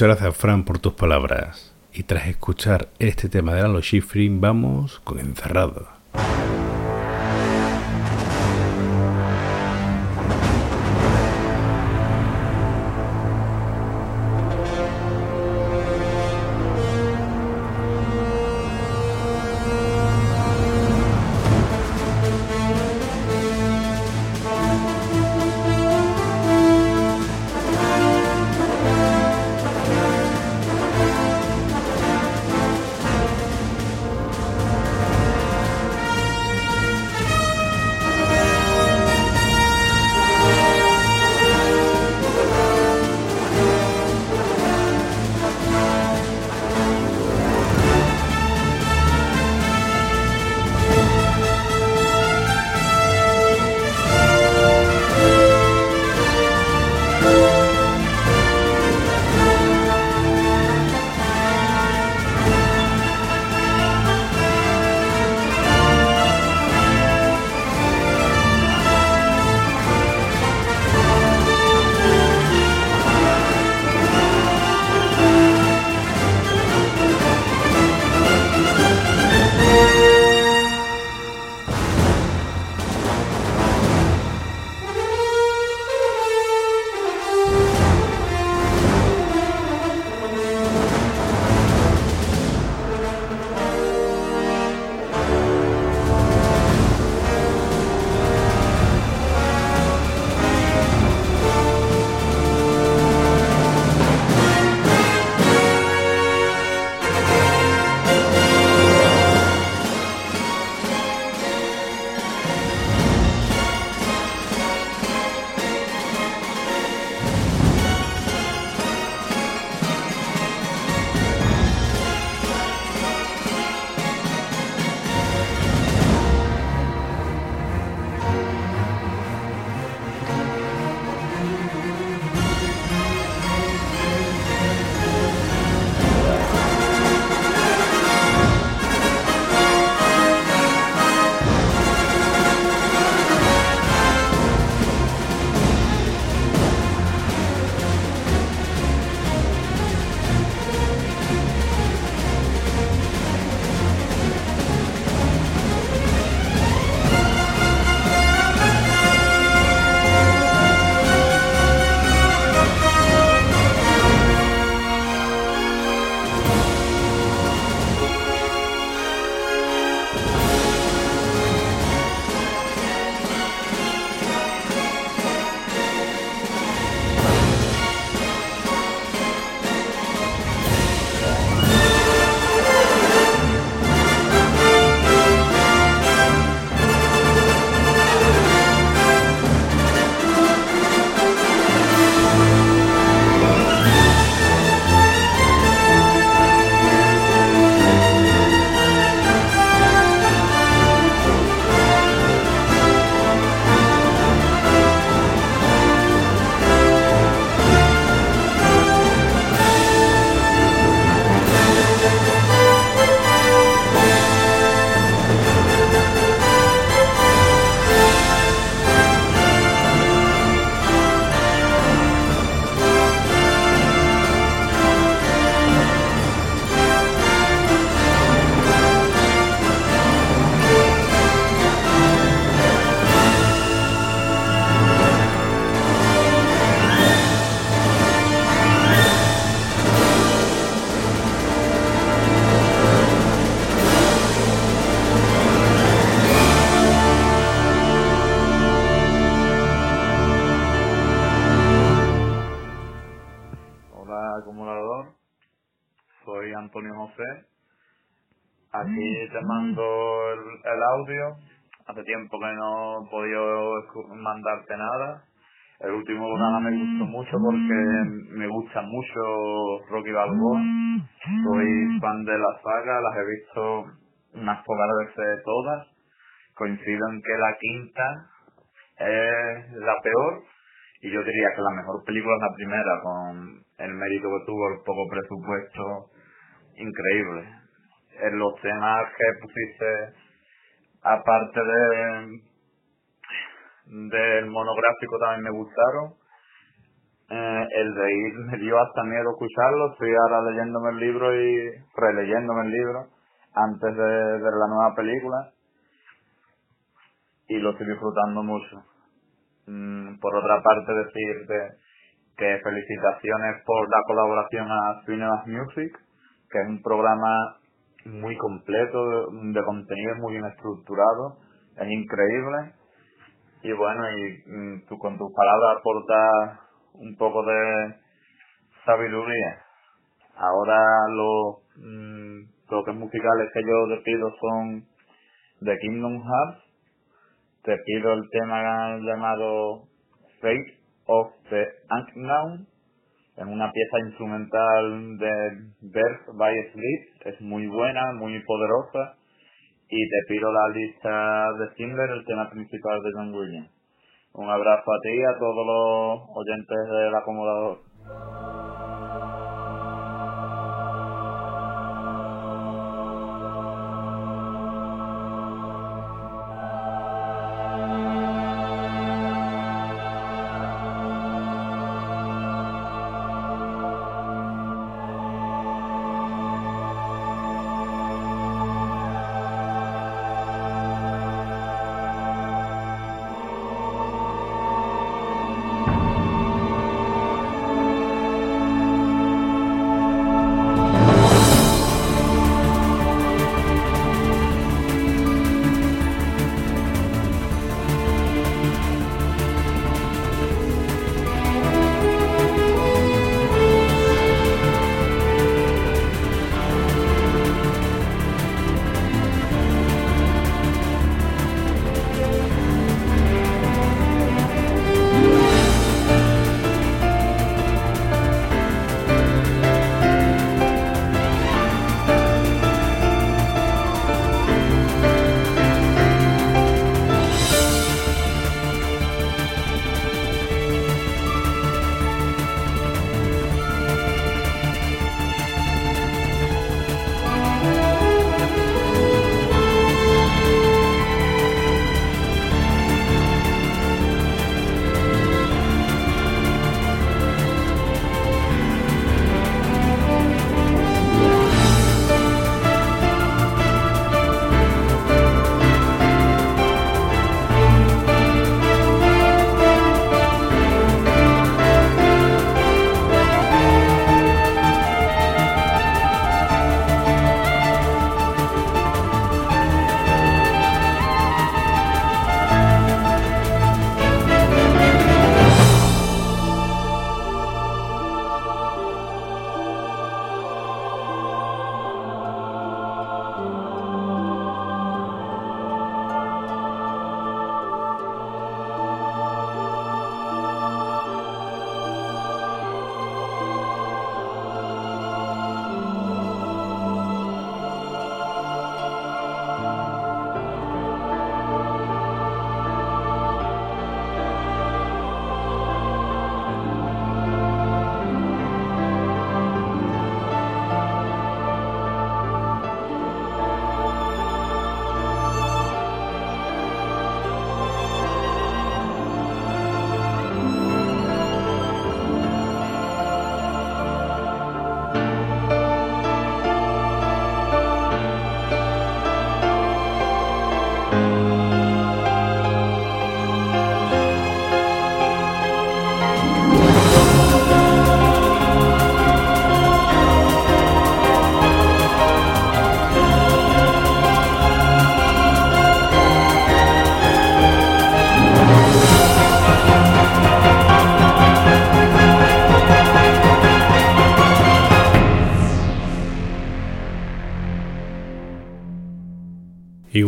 Muchas gracias, Fran, por tus palabras. Y tras escuchar este tema de Lalo Schifrin, vamos con Encerrado. Todas. Coincido en que la quinta es la peor y yo diría que la mejor película es la primera con el mérito que tuvo el poco presupuesto increíble en los temas que pusiste aparte de del monográfico también me gustaron eh, el reír me dio hasta miedo escucharlo. Estoy ahora leyéndome el libro y releyéndome el libro antes de ver la nueva película y lo estoy disfrutando mucho. Mm, por otra parte, decirte que felicitaciones por la colaboración a Cinemas Music, que es un programa muy completo, de, contenido muy bien estructurado, es increíble. Y bueno, y mm, tú con tus palabras aportas un poco de sabiduría. Ahora los mm, toques musicales que yo te pido son de Kingdom Hearts. Te pido el tema llamado Fate of the Unknown en una pieza instrumental de Birth by Sleep. Es muy buena, muy poderosa. Y te pido la lista de Schindler, el tema principal de John Williams. Un abrazo a ti y a todos los oyentes del acomodador.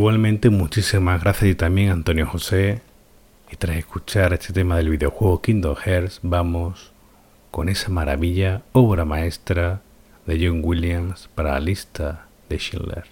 Igualmente, muchísimas gracias y también Antonio José. Y tras escuchar este tema del videojuego Kingdom Hearts, vamos con esa maravilla, obra maestra de John Williams para la lista de Schindler.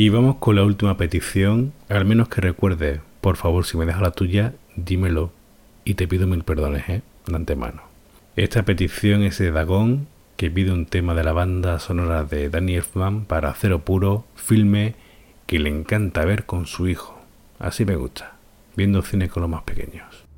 Y vamos con la última petición, al menos que recuerde, por favor, si me dejas la tuya, dímelo y te pido mil perdones, ¿eh? De antemano. Esta petición es de Dagón, que pide un tema de la banda sonora de Danny Elfman para Cero Puro, filme que le encanta ver con su hijo. Así me gusta, viendo cine con los más pequeños.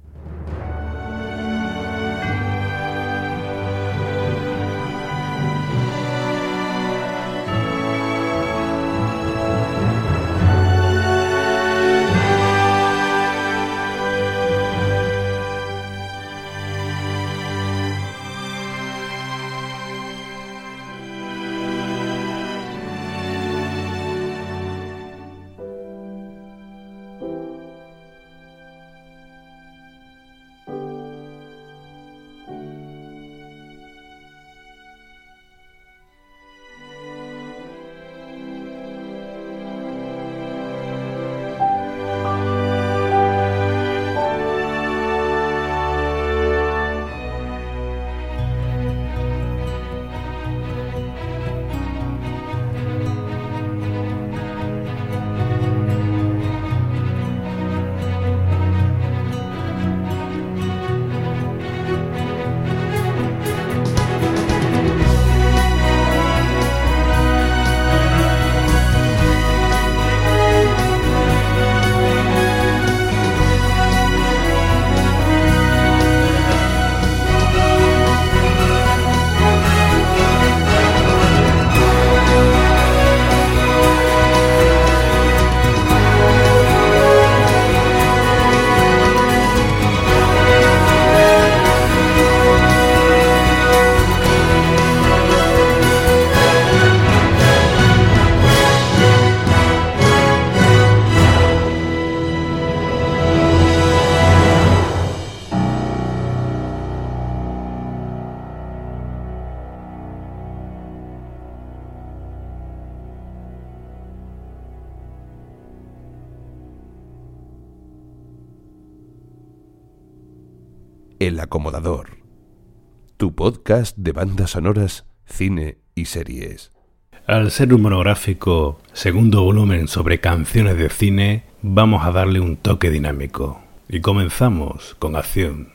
Acomodador. Tu podcast de bandas sonoras, cine y series. Al ser un monográfico segundo volumen sobre canciones de cine, vamos a darle un toque dinámico. Y comenzamos con acción.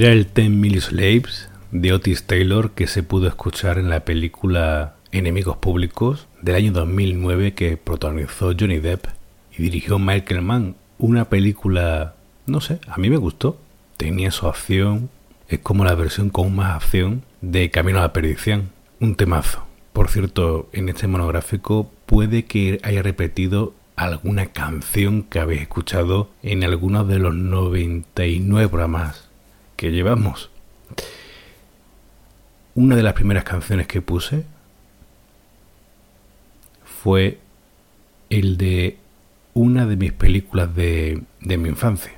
Era el Ten Mil Slaves de Otis Taylor que se pudo escuchar en la película Enemigos Públicos del año 2009 que protagonizó Johnny Depp y dirigió Michael Mann. Una película, no sé, a mí me gustó. Tenía su acción, es como la versión con más acción de Camino a la Perdición. Un temazo. Por cierto, en este monográfico puede que haya repetido alguna canción que habéis escuchado en algunos de los 99 programas que llevamos. Una de las primeras canciones que puse fue el de una de mis películas de, de mi infancia.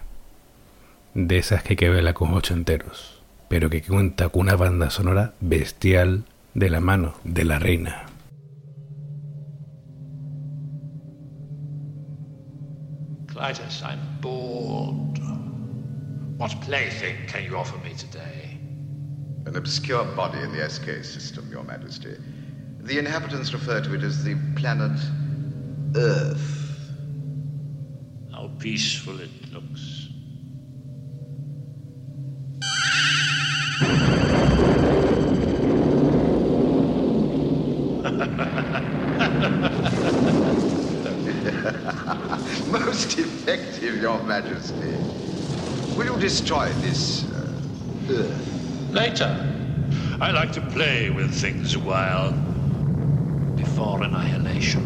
De esas que hay que verla con ocho enteros. Pero que cuenta con una banda sonora bestial de la mano de la reina. I'm. What plaything can you offer me today? An obscure body in the SK system, Your Majesty. The inhabitants refer to it as the planet Earth. How peaceful it looks. *laughs* Most effective, Your Majesty. Will you destroy this uh, Earth? Later. I like to play with things a while. Before annihilation.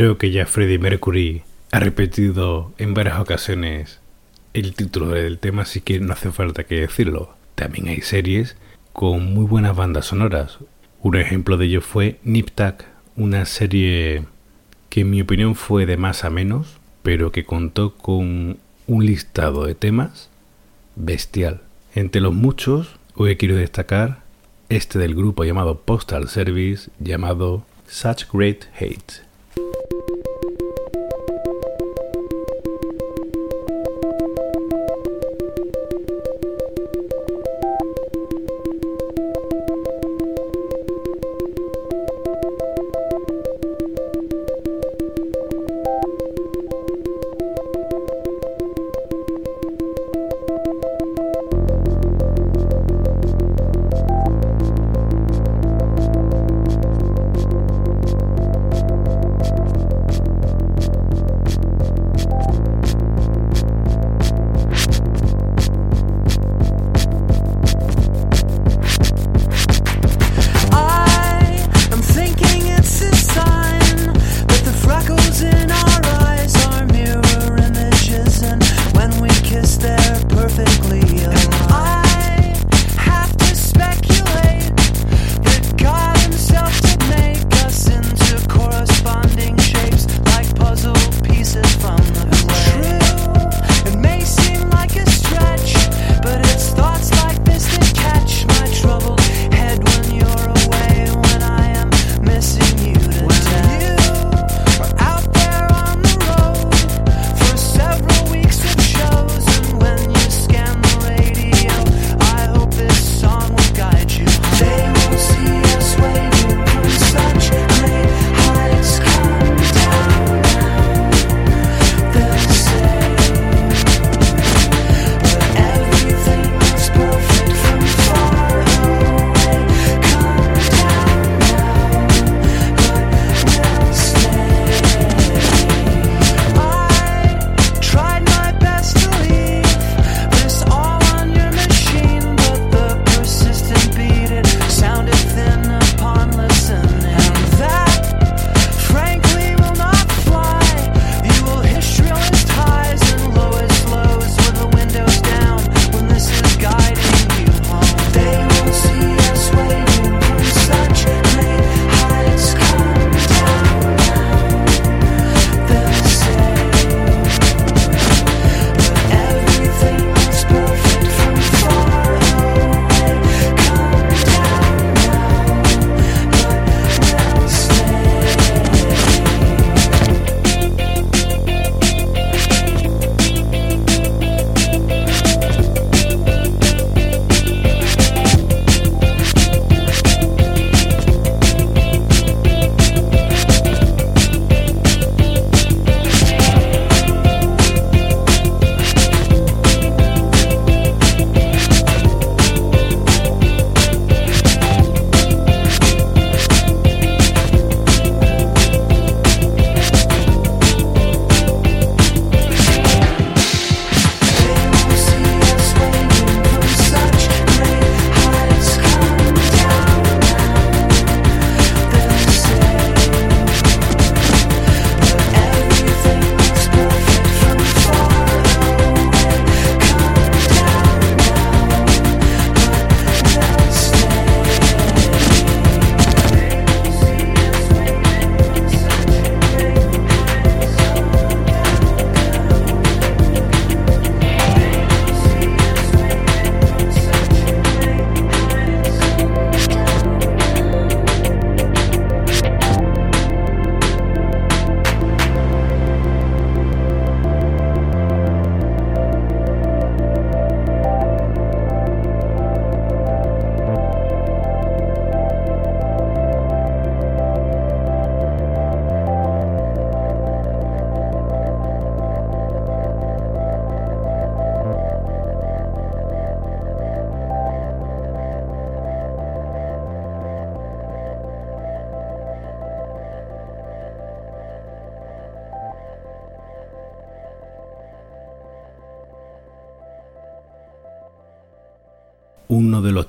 Creo que ya Freddie Mercury ha repetido en varias ocasiones el título del tema, así que no hace falta que decirlo. También hay series con muy buenas bandas sonoras. Un ejemplo de ello fue Nip Tuck, una serie que en mi opinión fue de más a menos, pero que contó con un listado de temas bestial. Entre los muchos, hoy quiero destacar este del grupo llamado Postal Service llamado Such Great Hate.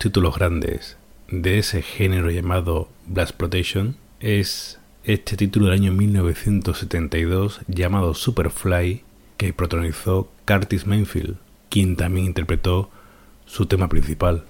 títulos grandes de ese género llamado Blast Protection es este título del año 1972 llamado Superfly que protagonizó Curtis Mayfield, quien también interpretó su tema principal.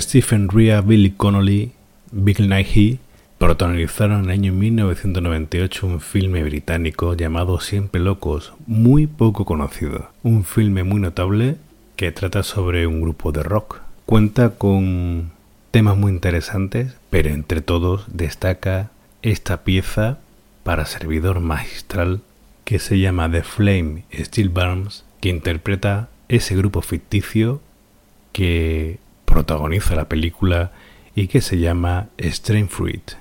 Stephen Rea, Billy Connolly, Bill Nighy protagonizaron en el año 1998 un filme británico llamado Siempre Locos, muy poco conocido. Un filme muy notable que trata sobre un grupo de rock. Cuenta con temas muy interesantes, pero entre todos destaca esta pieza para servidor magistral que se llama The Flame Steel Burns, que interpreta ese grupo ficticio que protagoniza la película y que se llama Strange Fruit.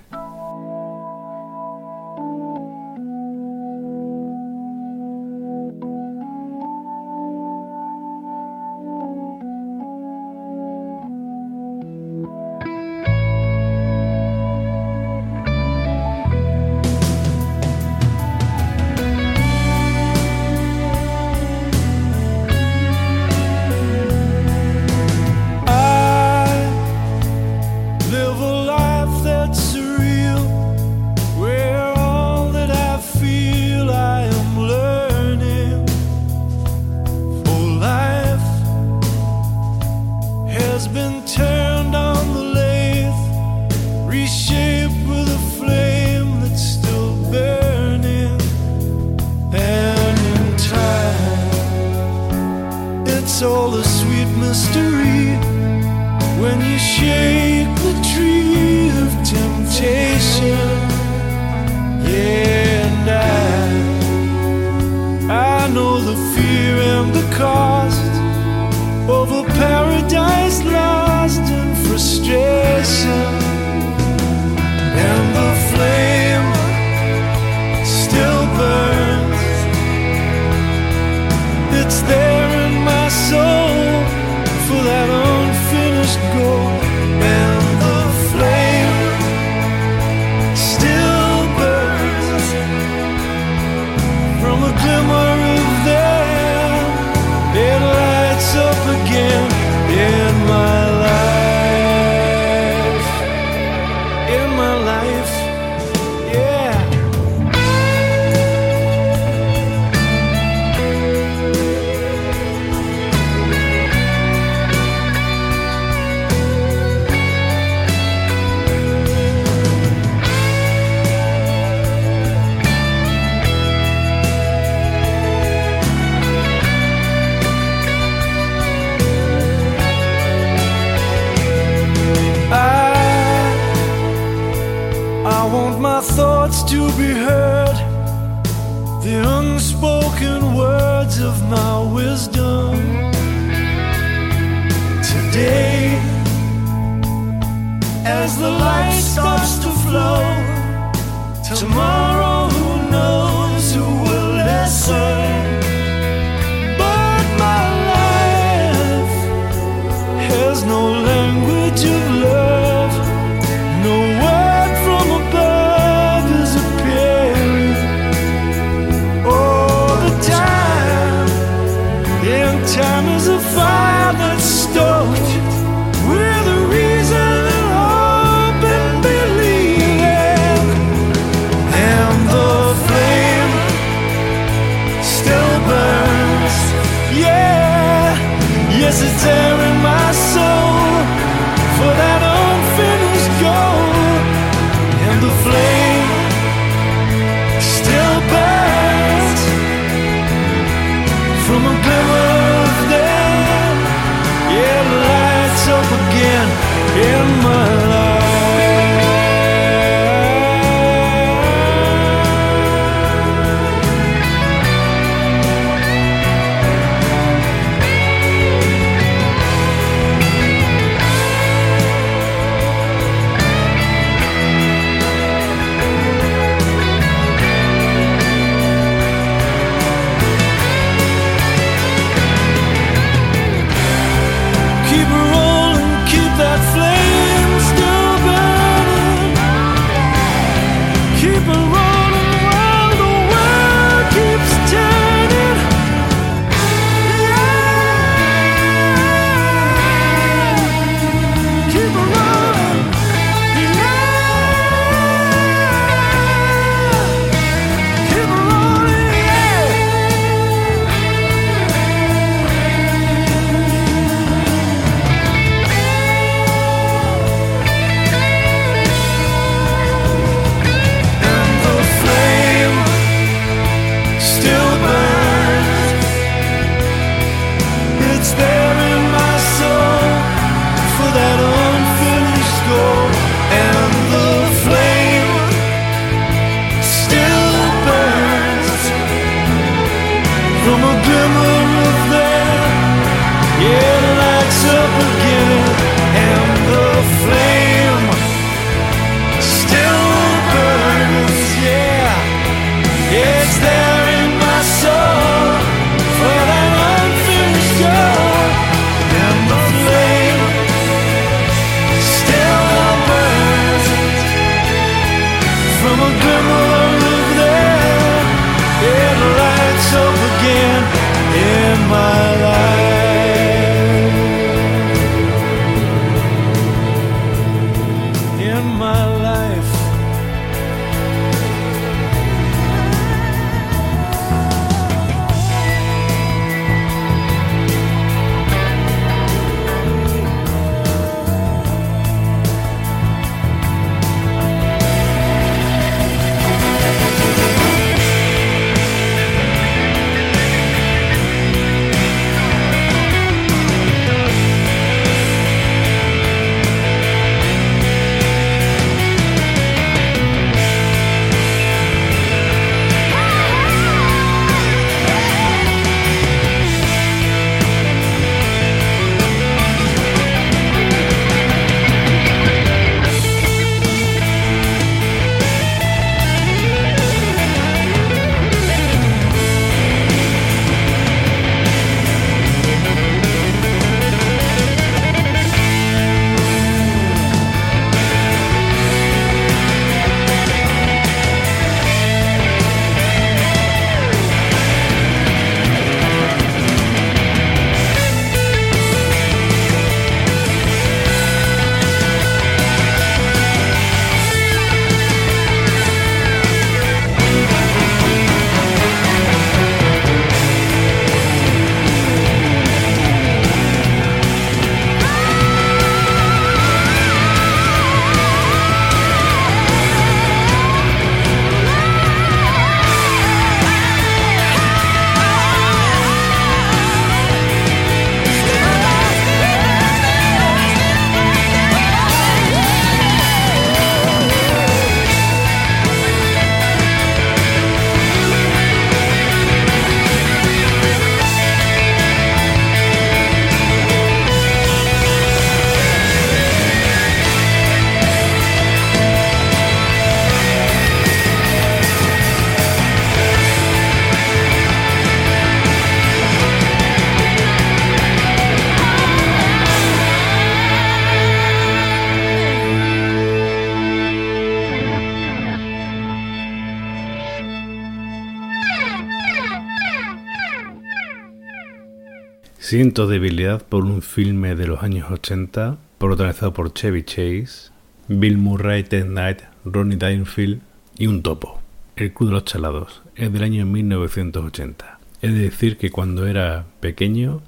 Siento debilidad por un filme de los años 80, protagonizado por Chevy Chase, Bill Murray, Ted Knight, Ronnie Danfield y un topo. El Club de los Chalados es del año 1980. Es decir, que cuando era pequeño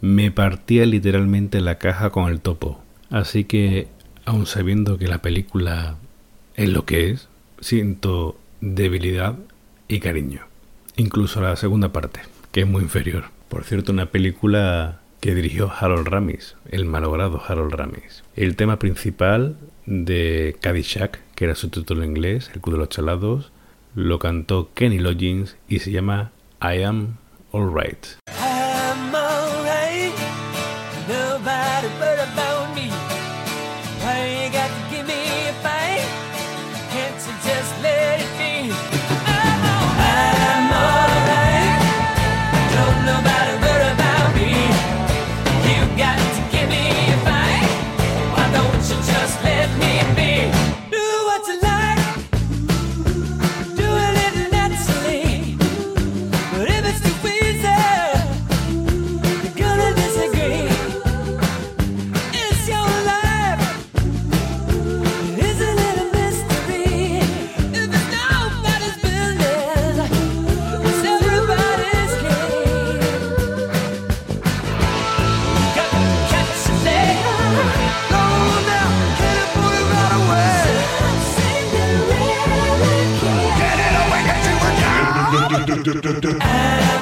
me partía literalmente la caja con el topo. Así que, aun sabiendo que la película es lo que es, siento debilidad y cariño. Incluso la segunda parte, que es muy inferior. Por cierto, una película que dirigió Harold Ramis, el malogrado Harold Ramis. El tema principal de Caddyshack, que era su título en inglés, El Club de los Chalados, lo cantó Kenny Loggins y se llama I Am Alright. Adam.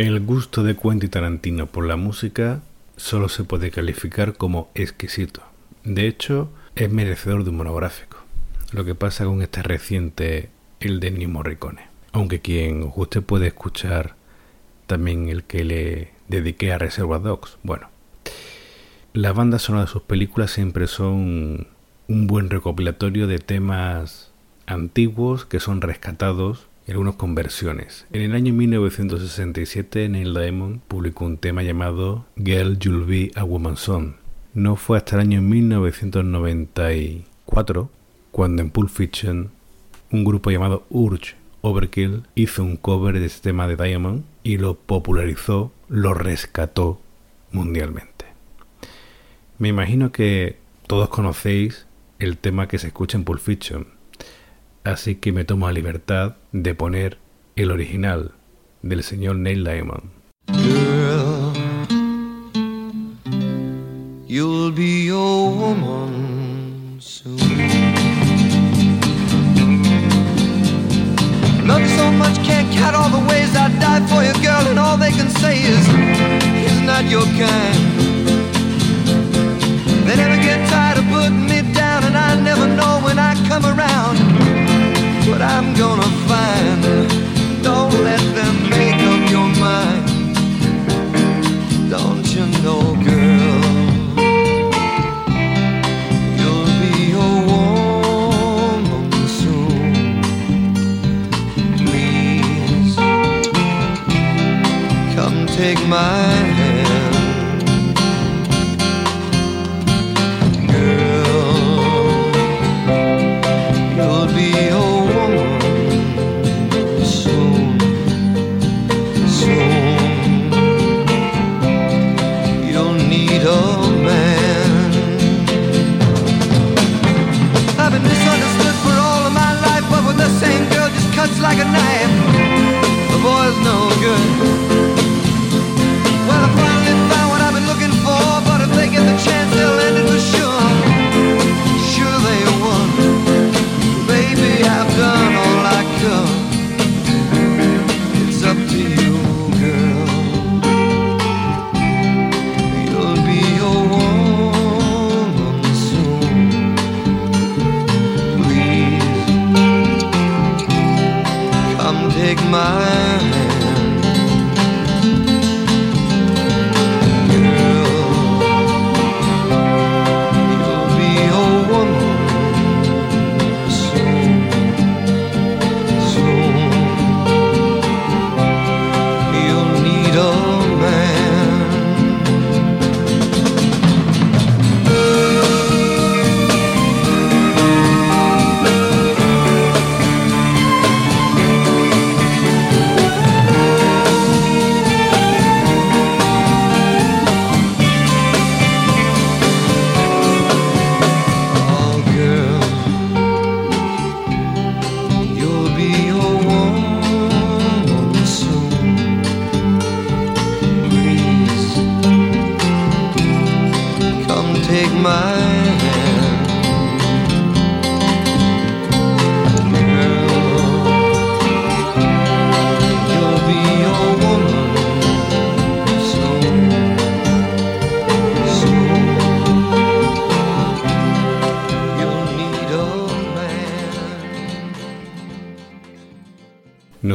El gusto de Quentin Tarantino por la música solo se puede calificar como exquisito. De hecho, es merecedor de un monográfico. Lo que pasa con este reciente, el de Ennio Morricone. Aunque quien usted puede escuchar también el que le dediqué a Reservoir Dogs. Bueno, las bandas sonoras de sus películas siempre son un buen recopilatorio de temas antiguos que son rescatados y algunos con versiones. En el año 1967 Neil Diamond publicó un tema llamado Girl You'll Be a Woman's Song. No fue hasta el año 1994 cuando en Pulp Fiction un grupo llamado Urge Overkill hizo un cover de este tema de Diamond y lo popularizó, lo rescató mundialmente. Me imagino que todos conocéis el tema que se escucha en Pulp Fiction, así que me tomo la libertad de poner el original del señor Neil Diamond. Girl, you'll be your woman soon. Love so much, can't count all the ways I died for you, girl, and all they can say is, he's not your kind. They never get tired of putting me down, and I never know when I come around what I'm gonna find. Don't let them make up your mind. Don't you know, girl? You'll be a woman soon. Please come take my like a knife.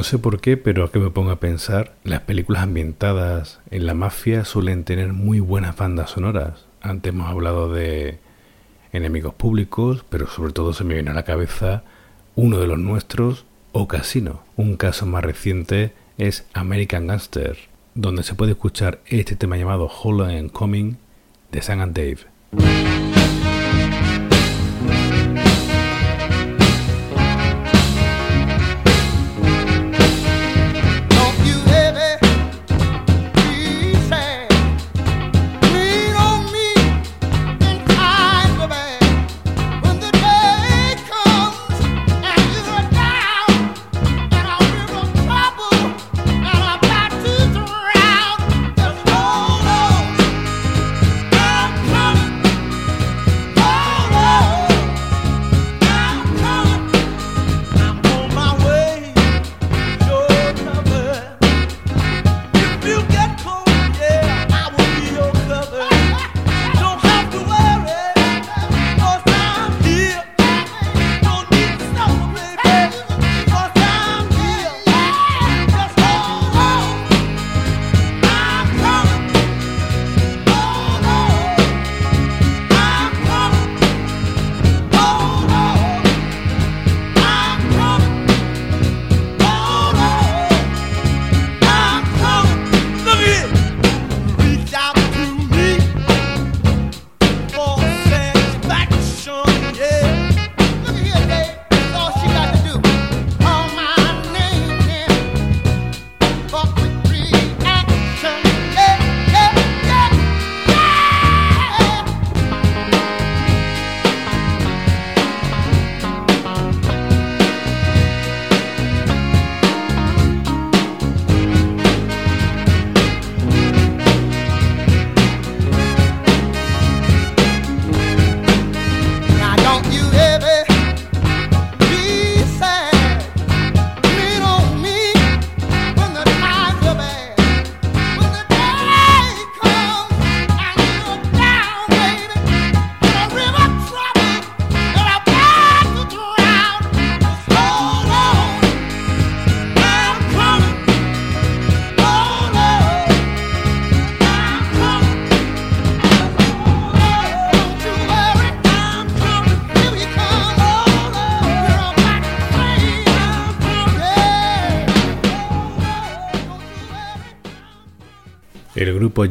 Sé por qué, pero a que me pongo a pensar, las películas ambientadas en la mafia suelen tener muy buenas bandas sonoras. Antes hemos hablado de enemigos públicos, pero sobre todo se me viene a la cabeza uno de los nuestros o Casino. Un caso más reciente es American Gangster, donde se puede escuchar este tema llamado Hold and Coming de Sam and Dave.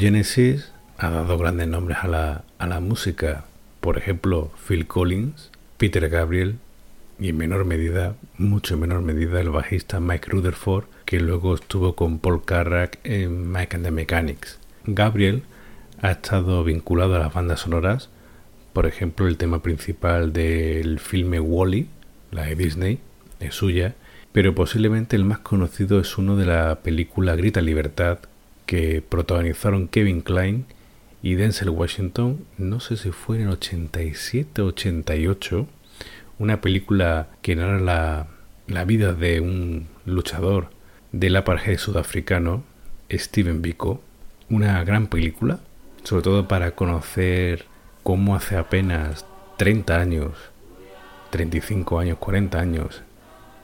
Genesis ha dado grandes nombres a la, a la música, por ejemplo, Phil Collins, Peter Gabriel y en menor medida, mucho en menor medida, el bajista Mike Rutherford, que luego estuvo con Paul Carrack en Mike and the Mechanics. Gabriel ha estado vinculado a las bandas sonoras, por ejemplo, el tema principal del filme Wally, la de Disney, es suya, pero posiblemente el más conocido es uno de la película Grita Libertad, que protagonizaron Kevin Klein y Denzel Washington, no sé si fue en el 87 o 88, una película que narra la, la vida de un luchador del apartheid sudafricano, Steven Biko, una gran película, sobre todo para conocer cómo hace apenas 30 años, 35 años, 40 años,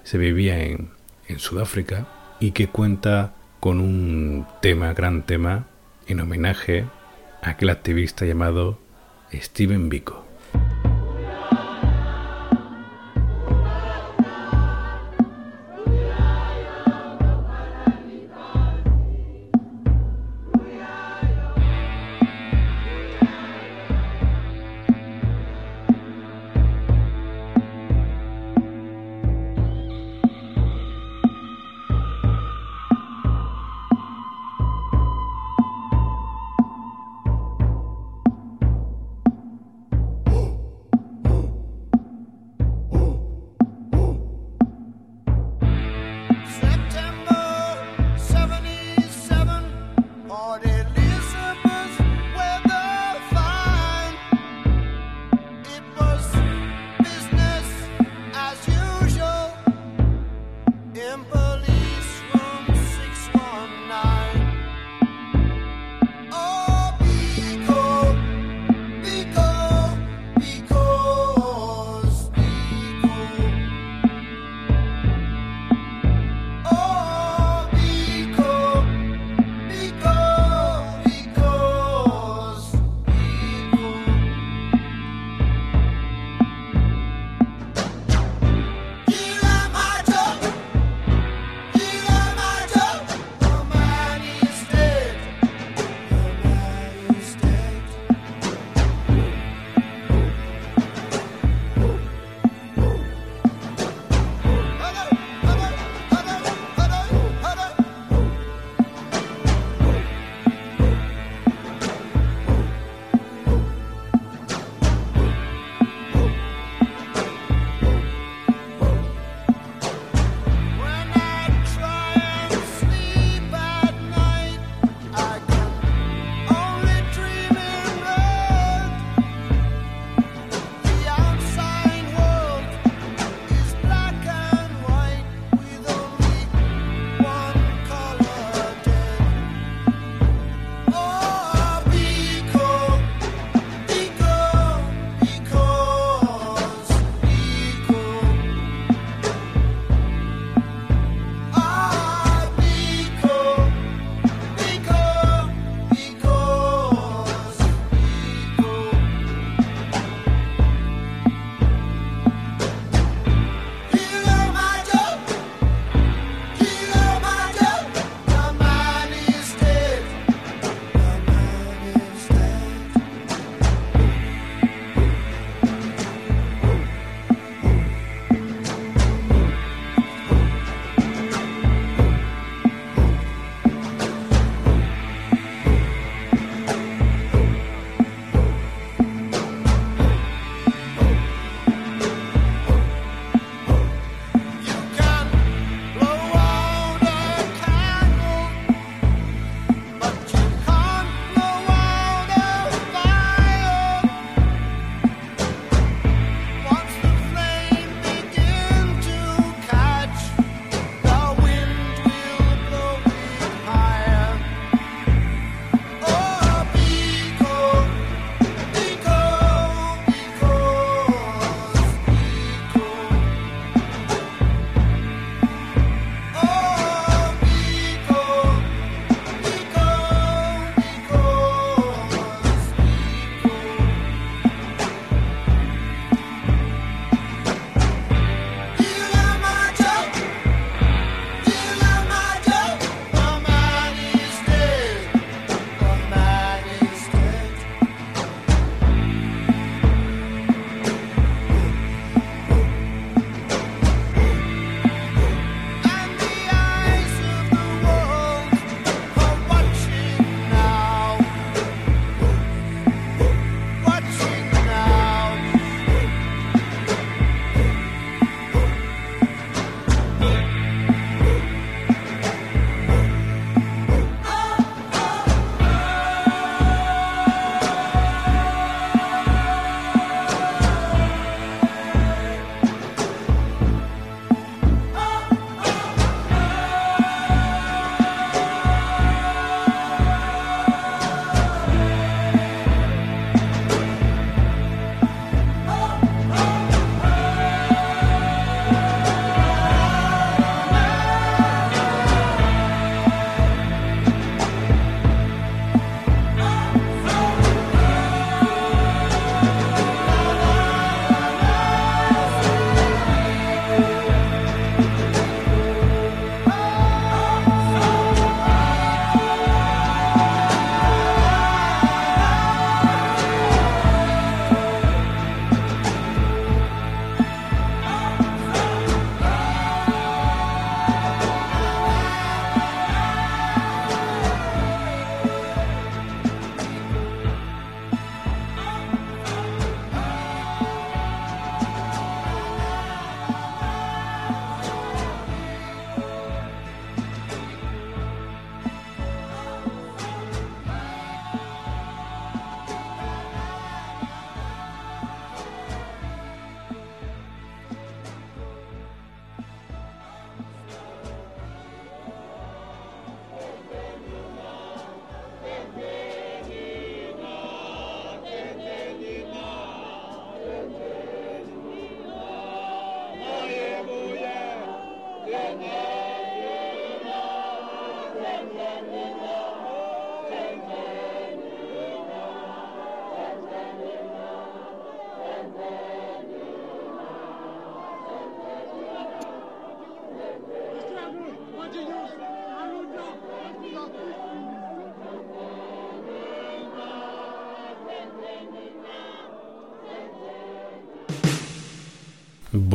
se vivía en, en Sudáfrica y que cuenta con un tema, gran tema, en homenaje a aquel activista llamado Steven Biko.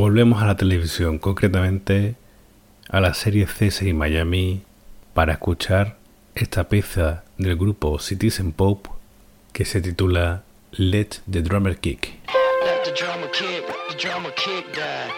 Volvemos a la televisión, concretamente a la serie CSI Miami, para escuchar esta pieza del grupo Citizen Pope que se titula Let the Drummer Kick. Let the drummer kick, let the drummer kick die.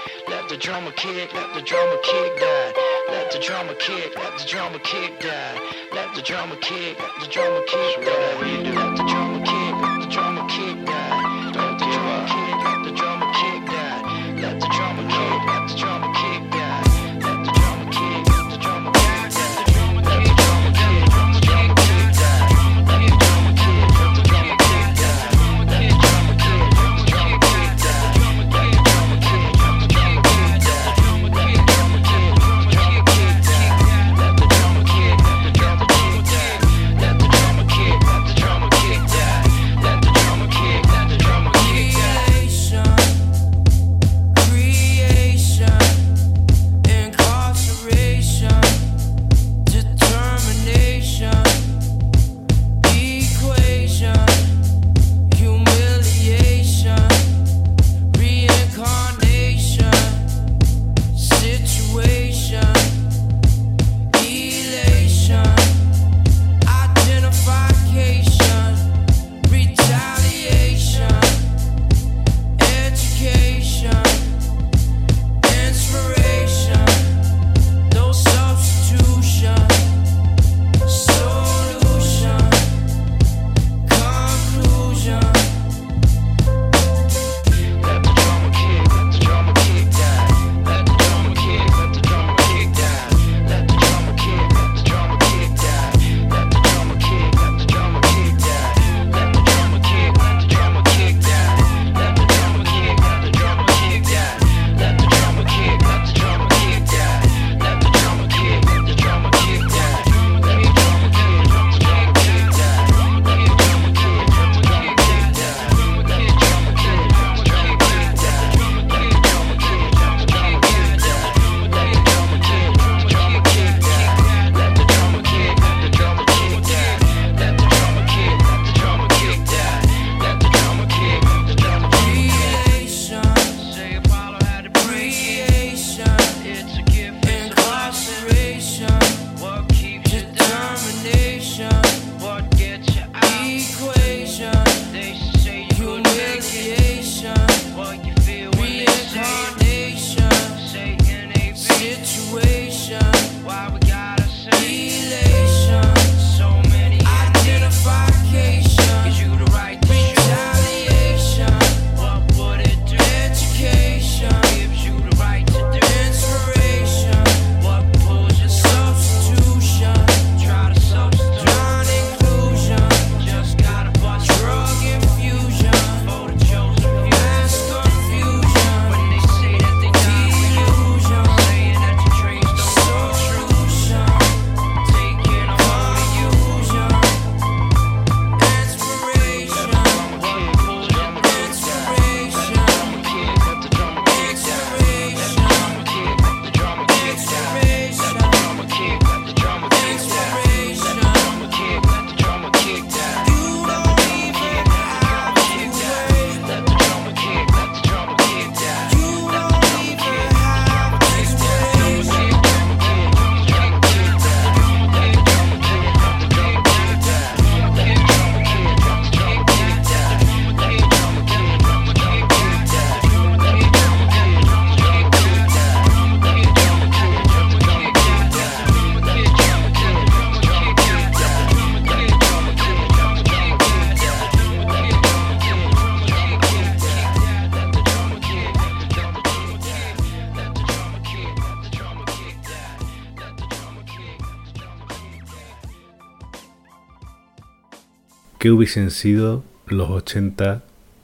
Hubiesen sido los 80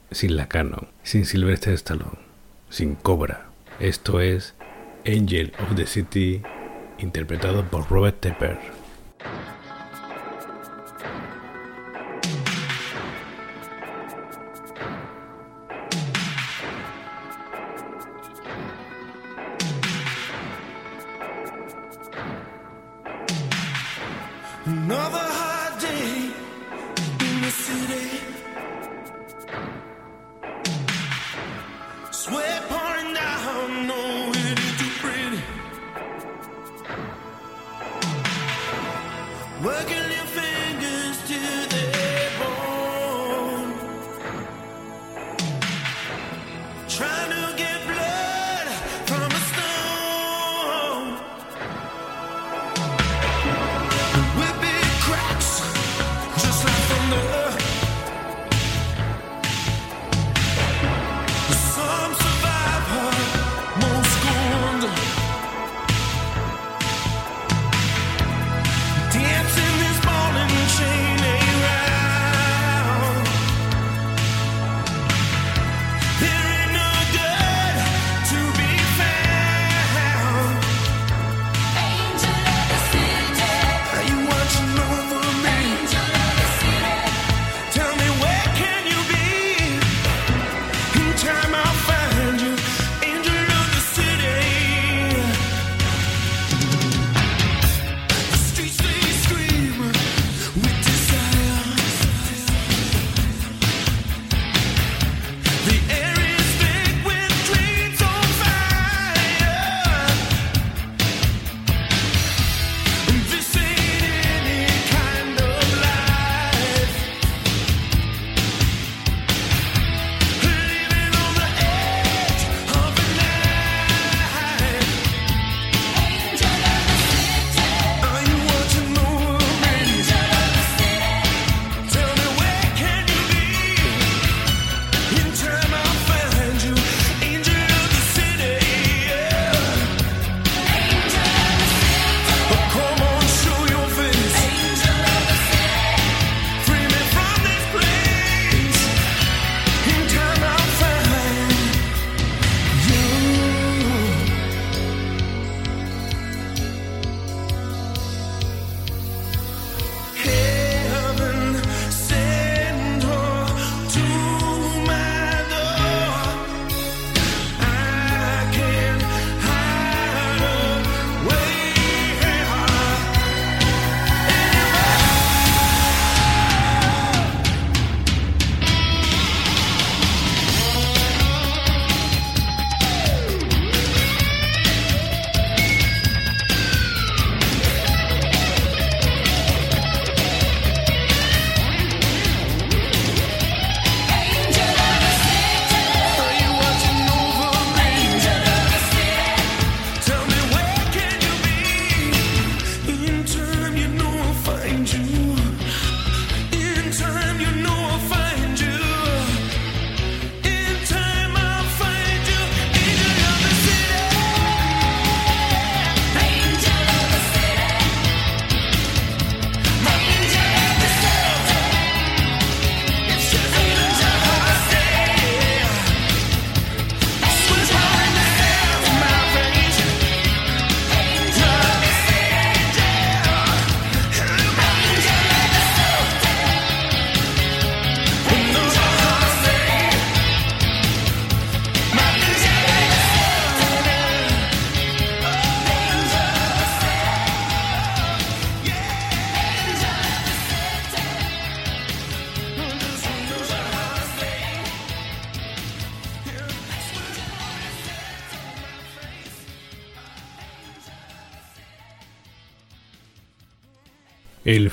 sin la Canon, sin Sylvester Stallone, sin Cobra? Esto es Angel of the City, interpretado por Robert Tepper.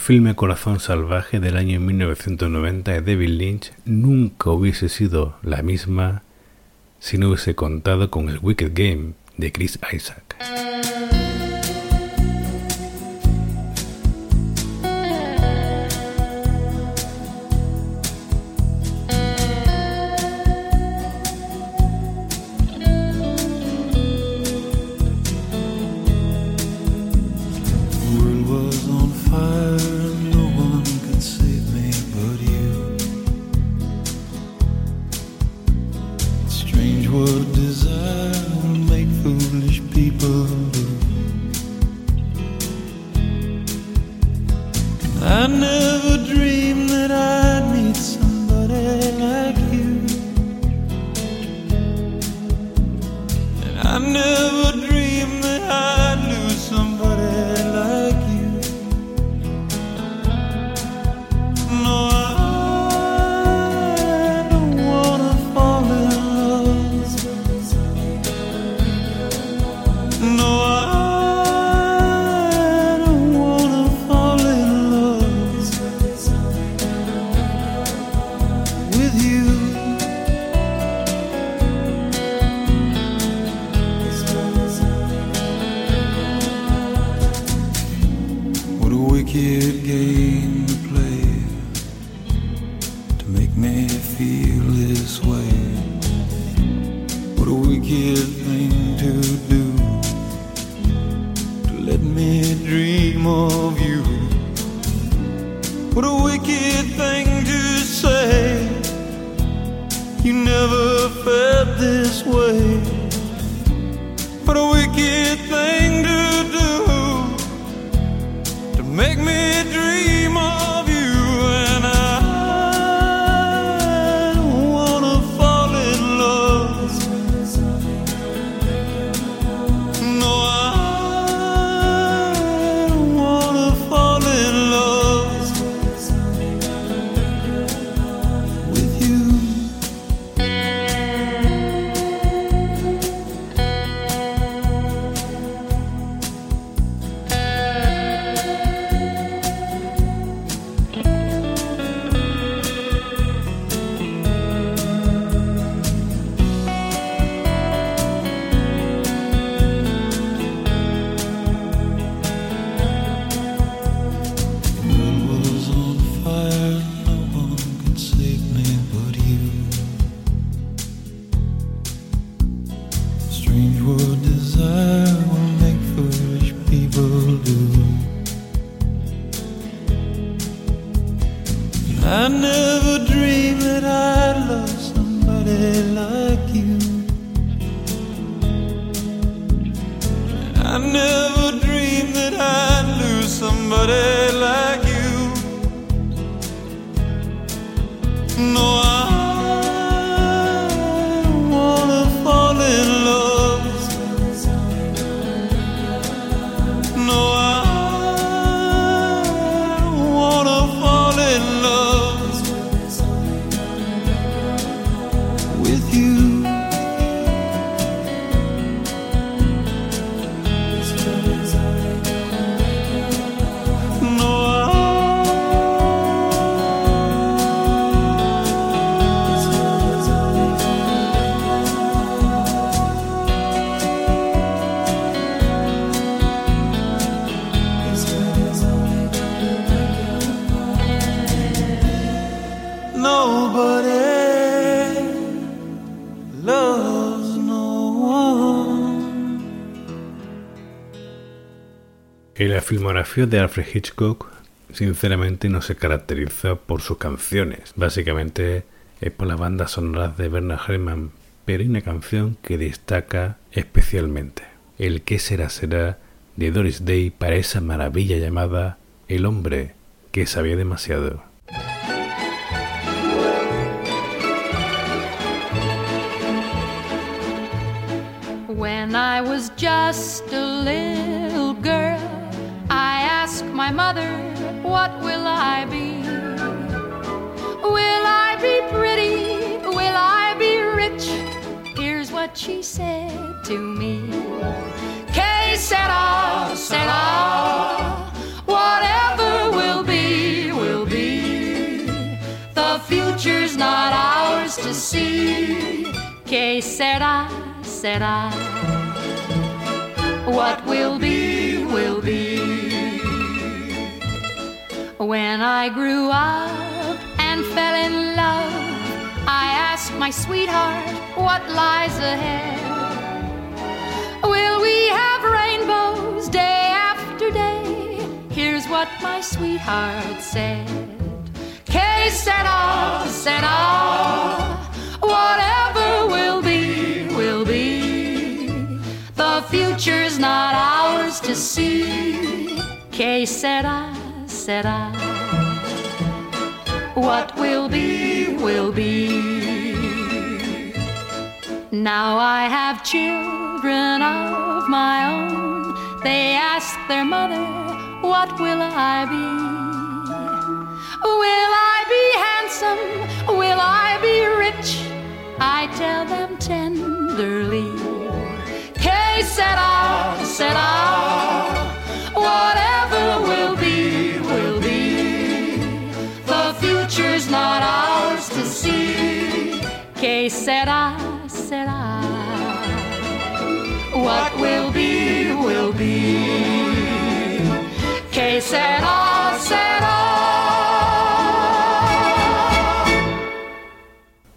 filme Corazón Salvaje del año 1990 de David Lynch nunca hubiese sido la misma si no hubiese contado con el Wicked Game de Chris Isaac. I never dreamed la filmografía de Alfred Hitchcock, sinceramente, no se caracteriza por sus canciones. Básicamente es por las bandas sonoras de Bernard Herrmann, pero hay una canción que destaca especialmente. El que será será de Doris Day para esa maravilla llamada El hombre que sabía demasiado. When I was just a little my mother, What will I be? Will I be pretty? Will I be rich? Here's what she said to me. Que sera, sera. Whatever will be, will be. The future's not ours to see. Que sera, sera. What will be, When I grew up and fell in love, I asked my sweetheart what lies ahead. Will we have rainbows day after day? Here's what my sweetheart said. Que sera, sera. Whatever will be, will be. The future's not ours to see. Que sera, sera. What will be, will be. Now I have children of my own. They ask their mother, What will I be? Will I be handsome? Will I be rich? I tell them tenderly. Que sera, sera. Whatever not ours to see. Que sera, sera. What will be, will be. Que será, será.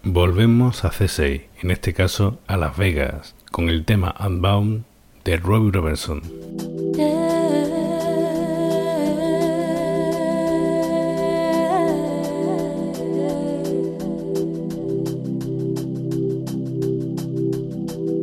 Volvemos a C6, en este caso a Las Vegas, con el tema Unbound de Robbie Robertson.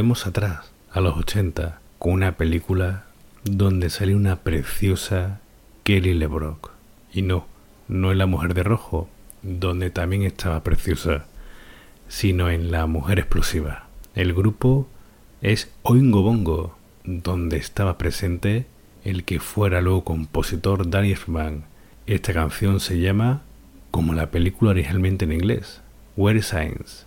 volvemos atrás, a los 80, con una película donde sale una preciosa Kelly LeBrock. Y no, no en La Mujer de Rojo, donde también estaba preciosa, sino en La Mujer Explosiva. El grupo es Oingo Bongo, donde estaba presente el que fuera luego compositor Danny Elfman. Esta canción se llama, como la película originalmente en inglés, Where Science.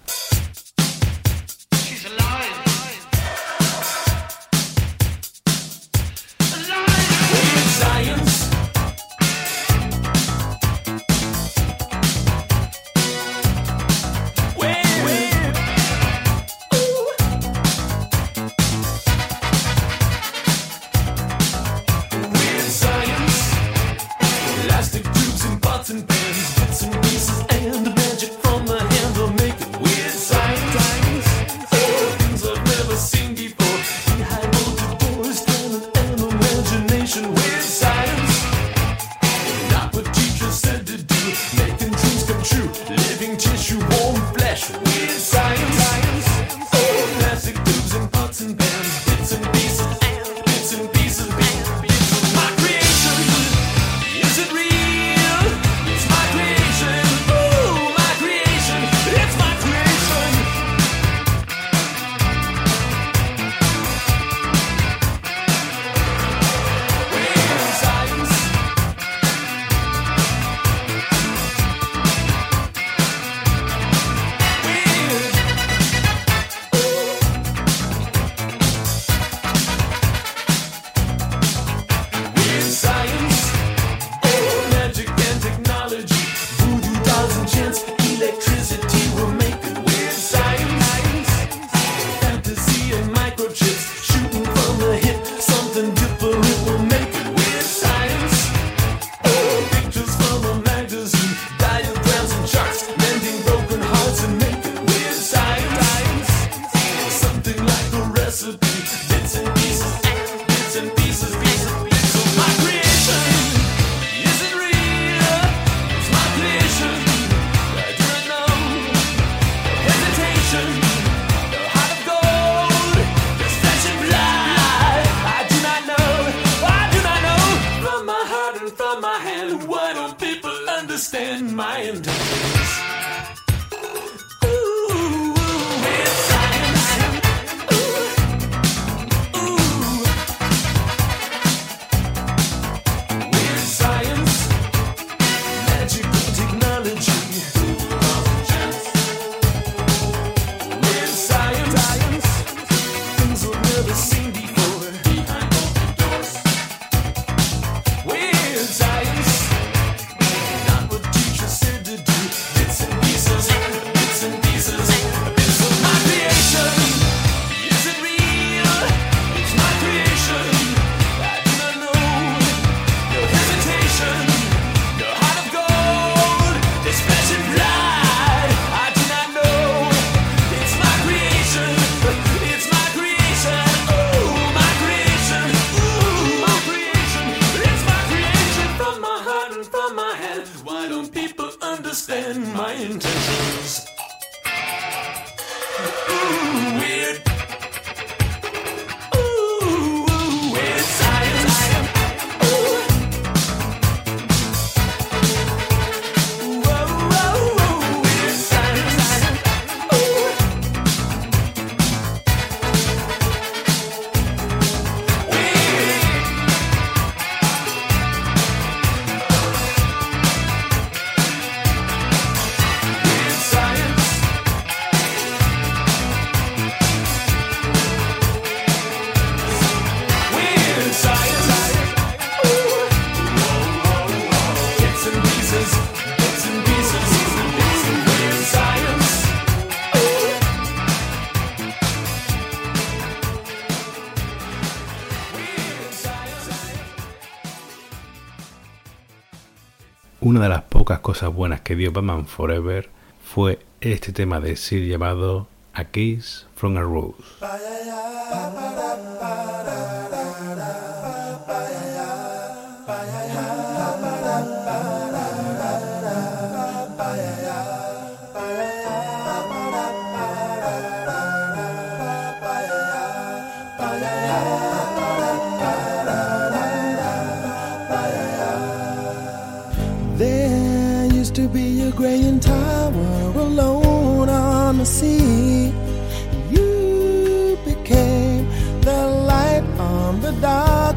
pocas cosas buenas que dio Batman Forever fue este tema de Seal llamado A Kiss from a Rose.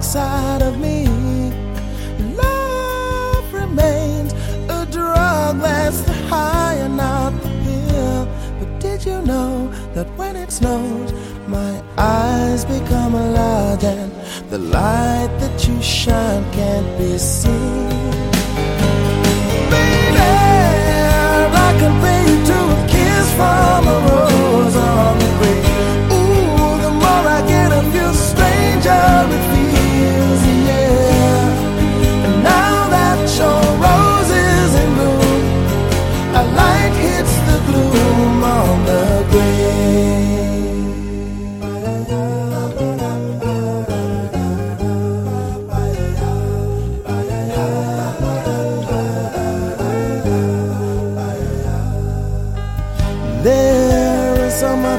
Inside of me. Love remains a drug that's the high and not the pill. But did you know that when it snows, my eyes become large and the light that you shine can't be seen? Baby, I can compare you to a kiss from a rose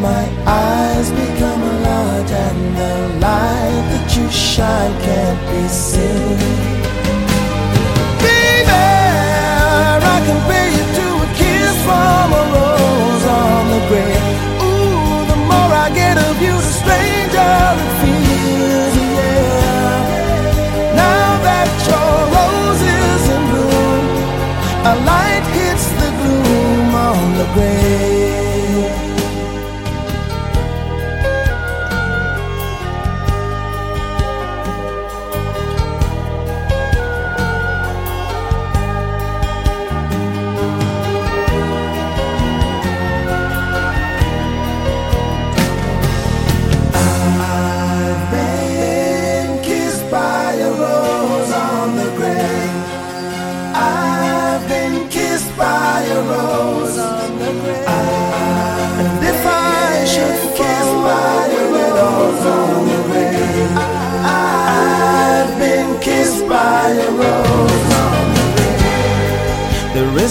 my eyes become a large and the light that you shine can't be seen? I you to a kiss from a rose on the grave. Ooh, the more I get of you, the stranger it feels, yeah. Now that your rose is in bloom, a light hits the gloom on the grave.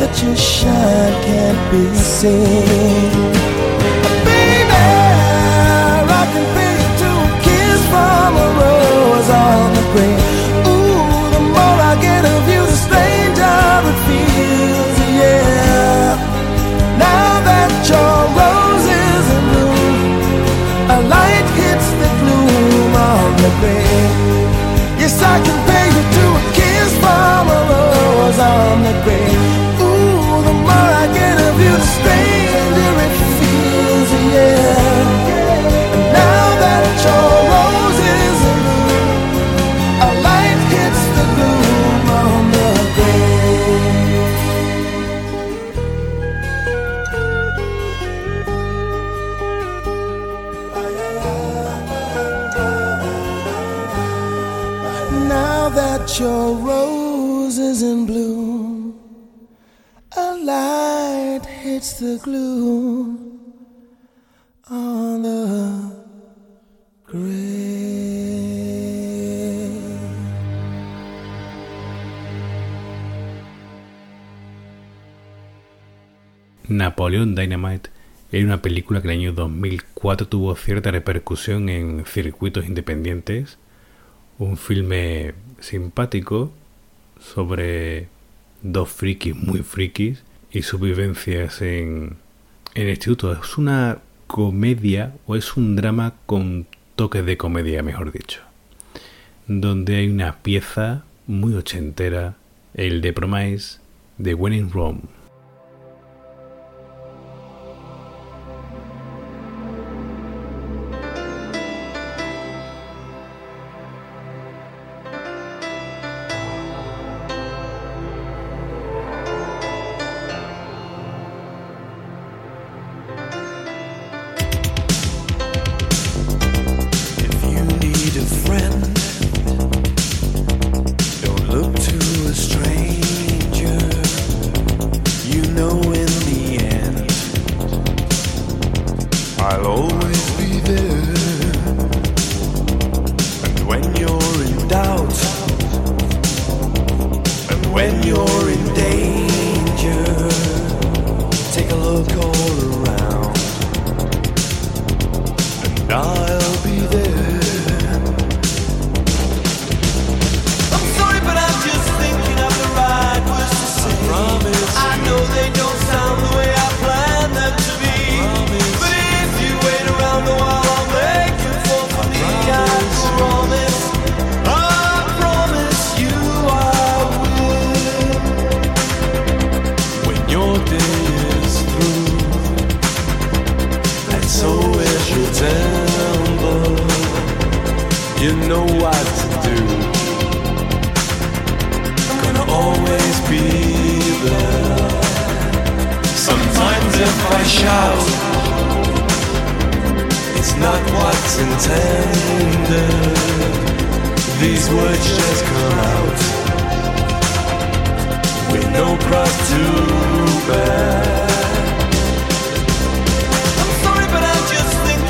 that you shine can't be seen? Baby, I can to a kiss from a rose on the grave. Ooh, the more I get of you, the stranger it feels, yeah. Now that your rose is in bloom, a light hits the gloom on the grave. Yes, I can pay you to a kiss from a rose on the grave. Get the gloom on the grave. Napoleón Dynamite era una película que en el año 2004 tuvo cierta repercusión en circuitos independientes. Un filme simpático sobre dos frikis muy frikis y sus vivencias en, en el instituto. Es una comedia o es un drama con toques de comedia, mejor dicho. Donde hay una pieza muy ochentera, el de Promise de When in Rome. So is your temper, you know what to do. I'm gonna always be there. Sometimes if I shout, it's not what's intended. These words just come out with no cross to bear.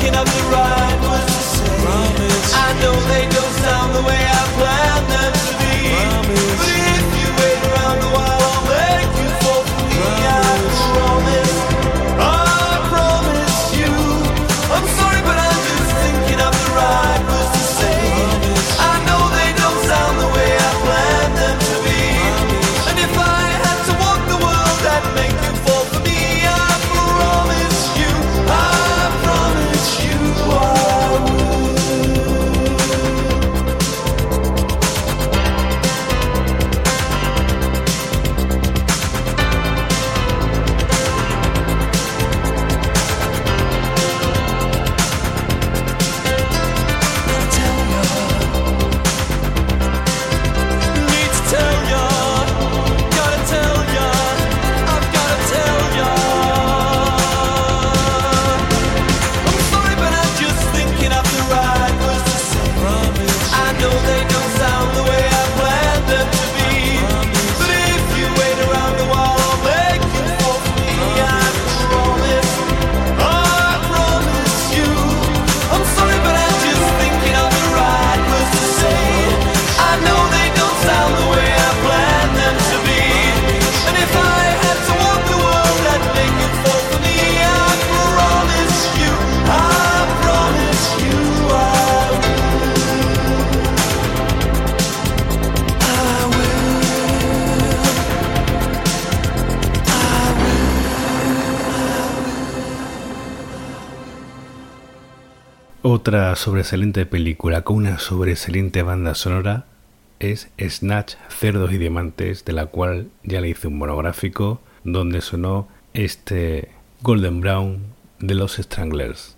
Thinking of the right words to say. I know they don't sound the way I planned them to be. But Otra sobresaliente película con una sobresaliente banda sonora es Snatch, Cerdos y Diamantes, de la cual ya le hice un monográfico donde sonó este Golden Brown de los Stranglers.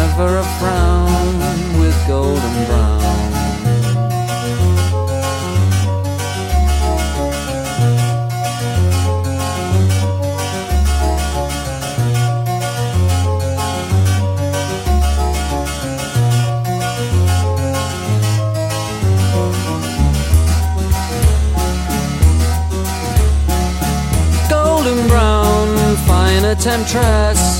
never a frown with golden brown. Golden brown fine a temptress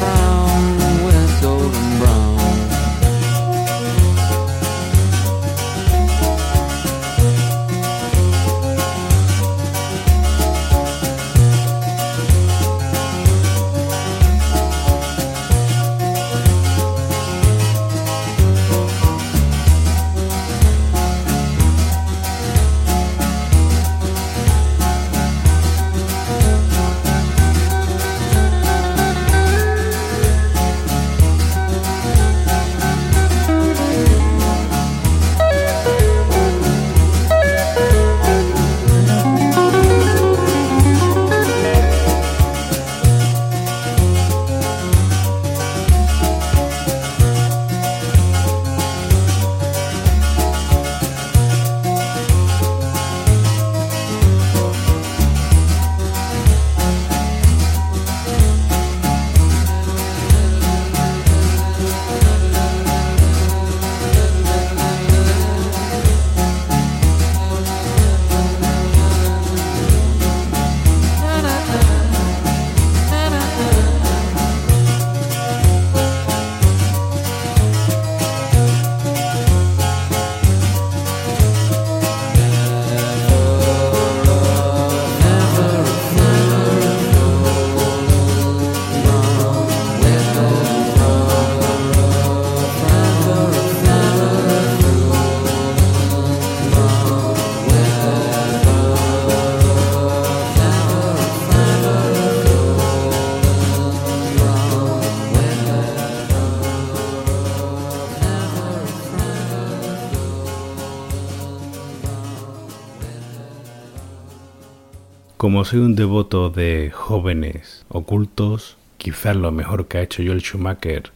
Como soy un devoto de jóvenes ocultos, quizás lo mejor que ha hecho Joel Schumacher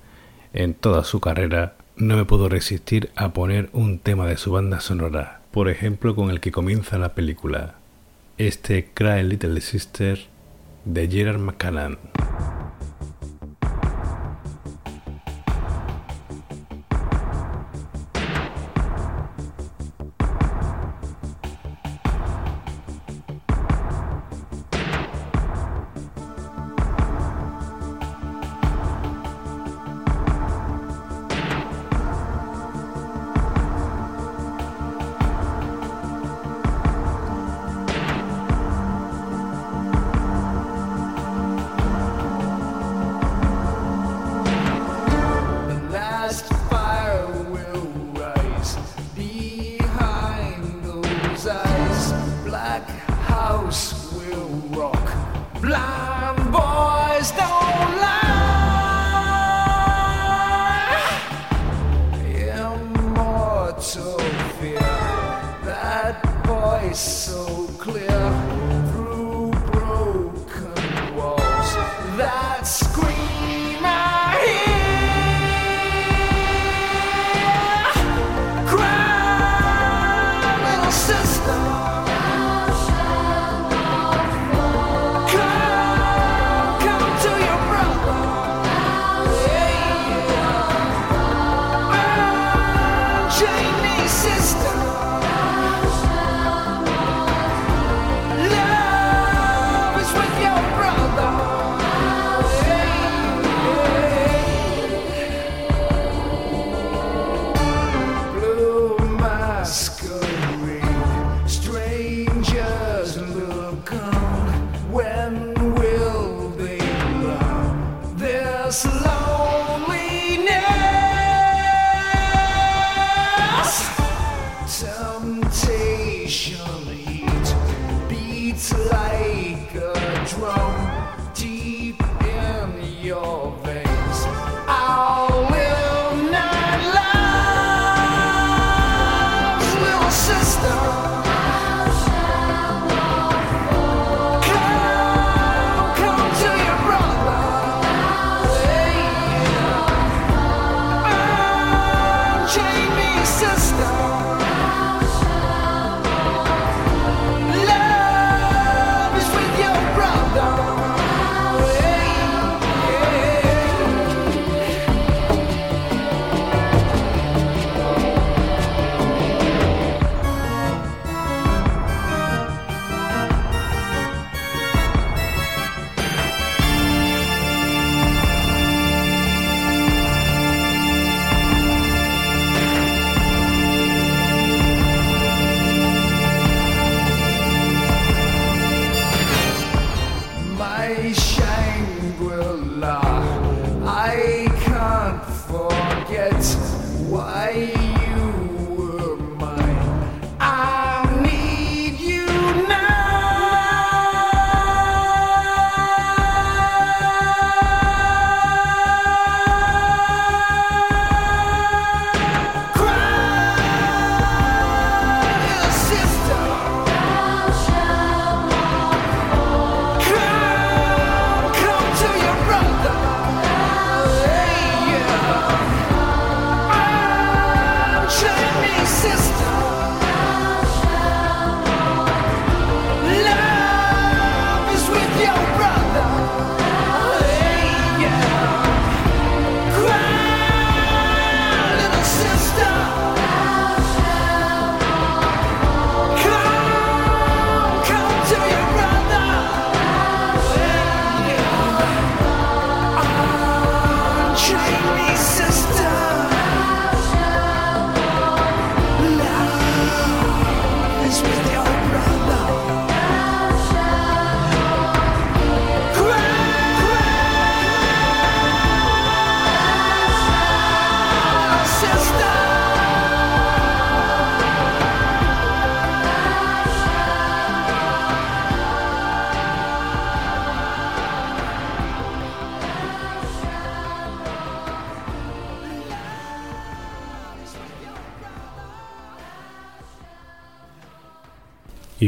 en toda su carrera, no me puedo resistir a poner un tema de su banda sonora, por ejemplo con el que comienza la película, este Cry Little Sister de Gerard McCallan.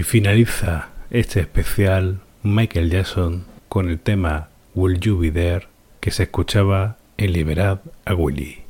finaliza este especial Michael Jackson con el tema Will You Be There que se escuchaba en Liberad a Willy.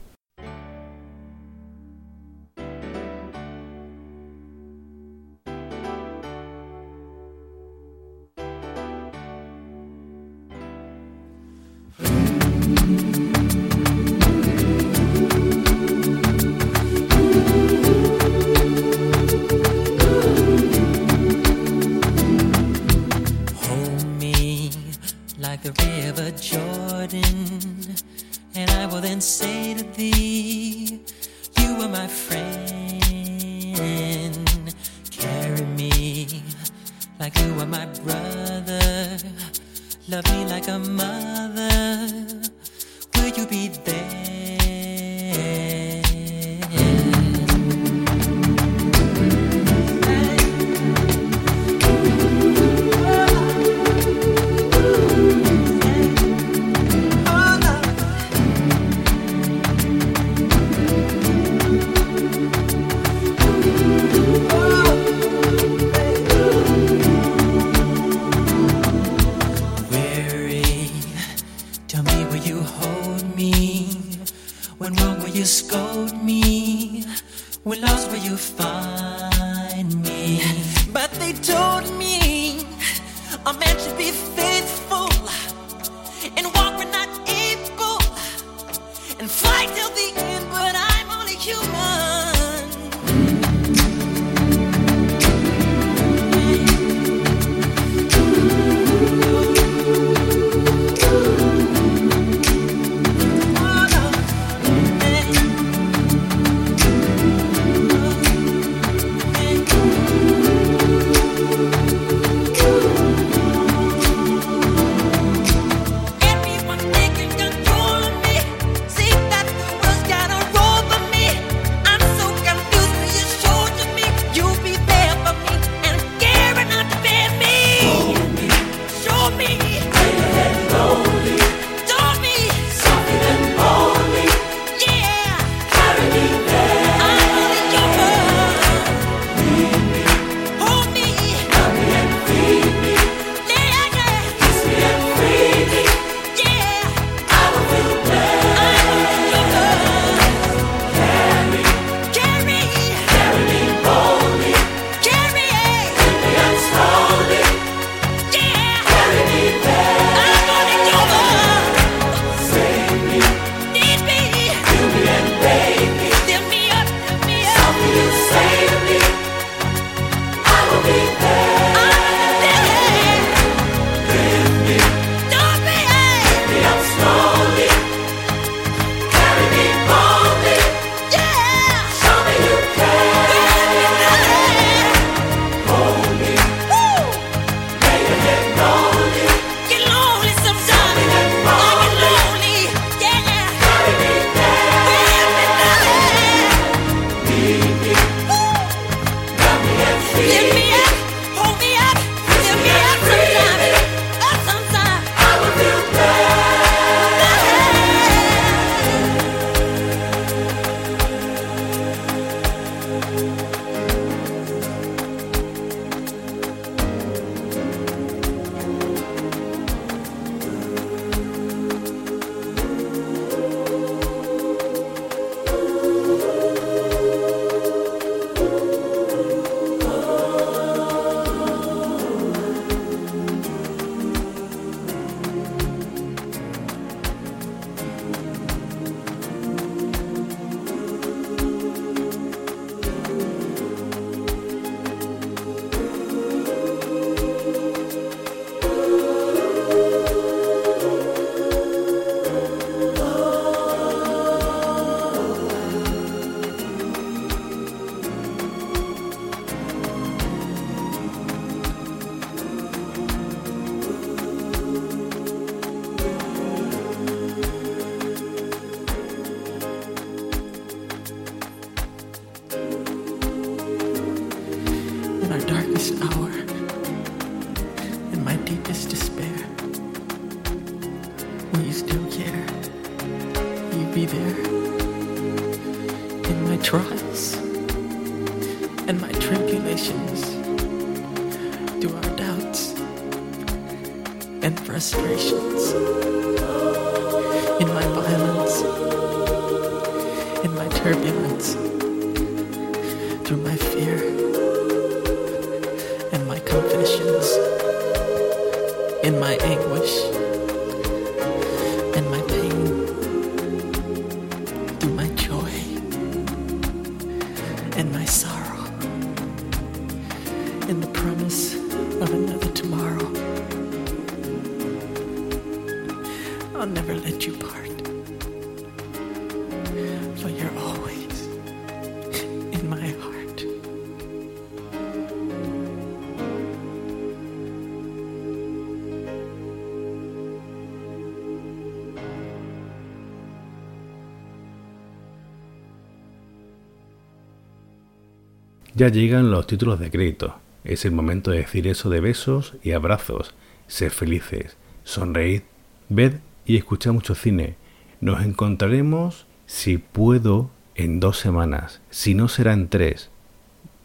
Ya llegan los títulos de crédito. Es el momento de decir eso de besos y abrazos. Sed felices, sonreíd, ved y escuchad mucho cine. Nos encontraremos, si puedo, en dos semanas. Si no, será en tres.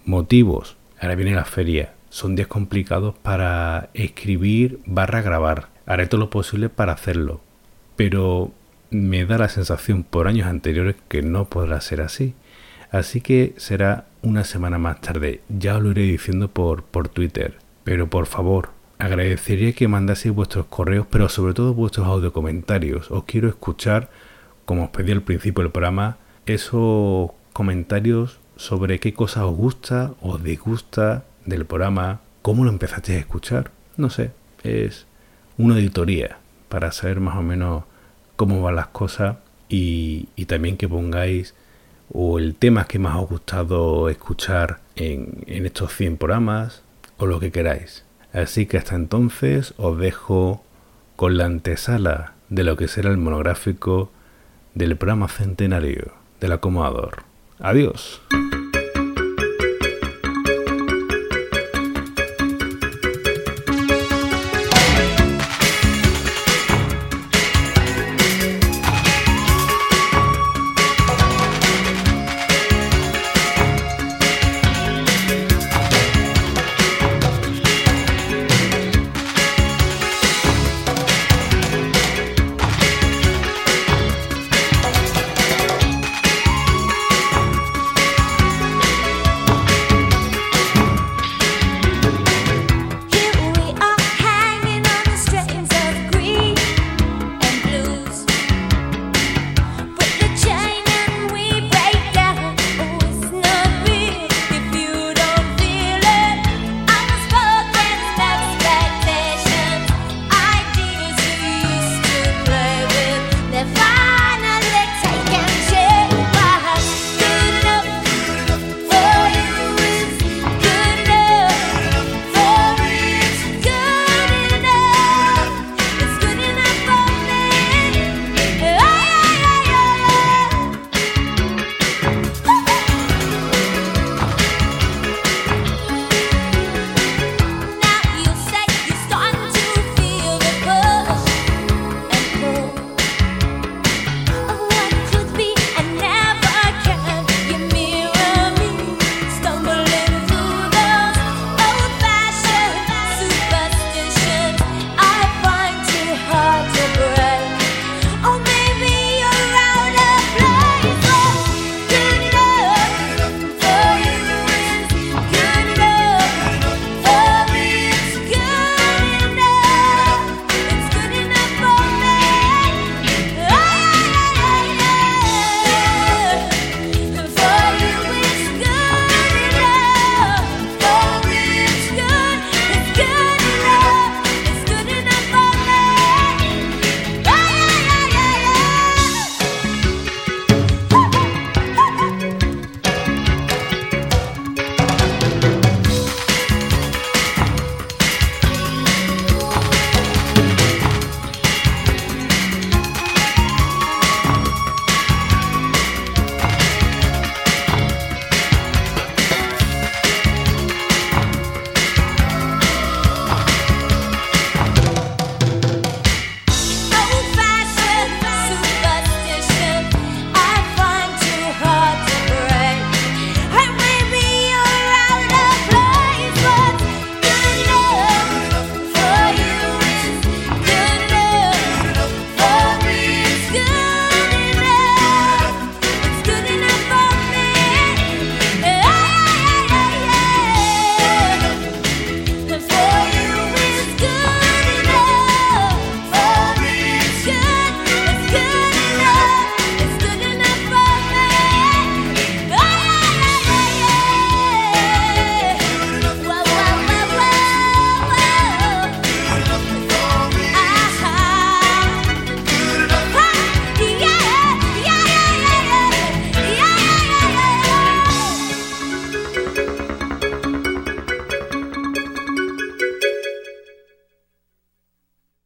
Motivos. Ahora viene la feria. Son días complicados para escribir barra grabar. Haré todo lo posible para hacerlo. Pero me da la sensación por años anteriores que no podrá ser así. Así que será una semana más tarde. Ya os lo iré diciendo por, por Twitter. Pero por favor, agradecería que mandaseis vuestros correos, pero sobre todo vuestros audio comentarios. Os quiero escuchar, como os pedí al principio del programa, esos comentarios sobre qué cosas os gusta o disgusta del programa, cómo lo empezasteis a escuchar. No sé, es una auditoría para saber más o menos cómo van las cosas y, y también que pongáis o el tema que más os ha gustado escuchar en, en estos 100 programas o lo que queráis. Así que hasta entonces os dejo con la antesala de lo que será el monográfico del programa centenario del acomodador. Adiós.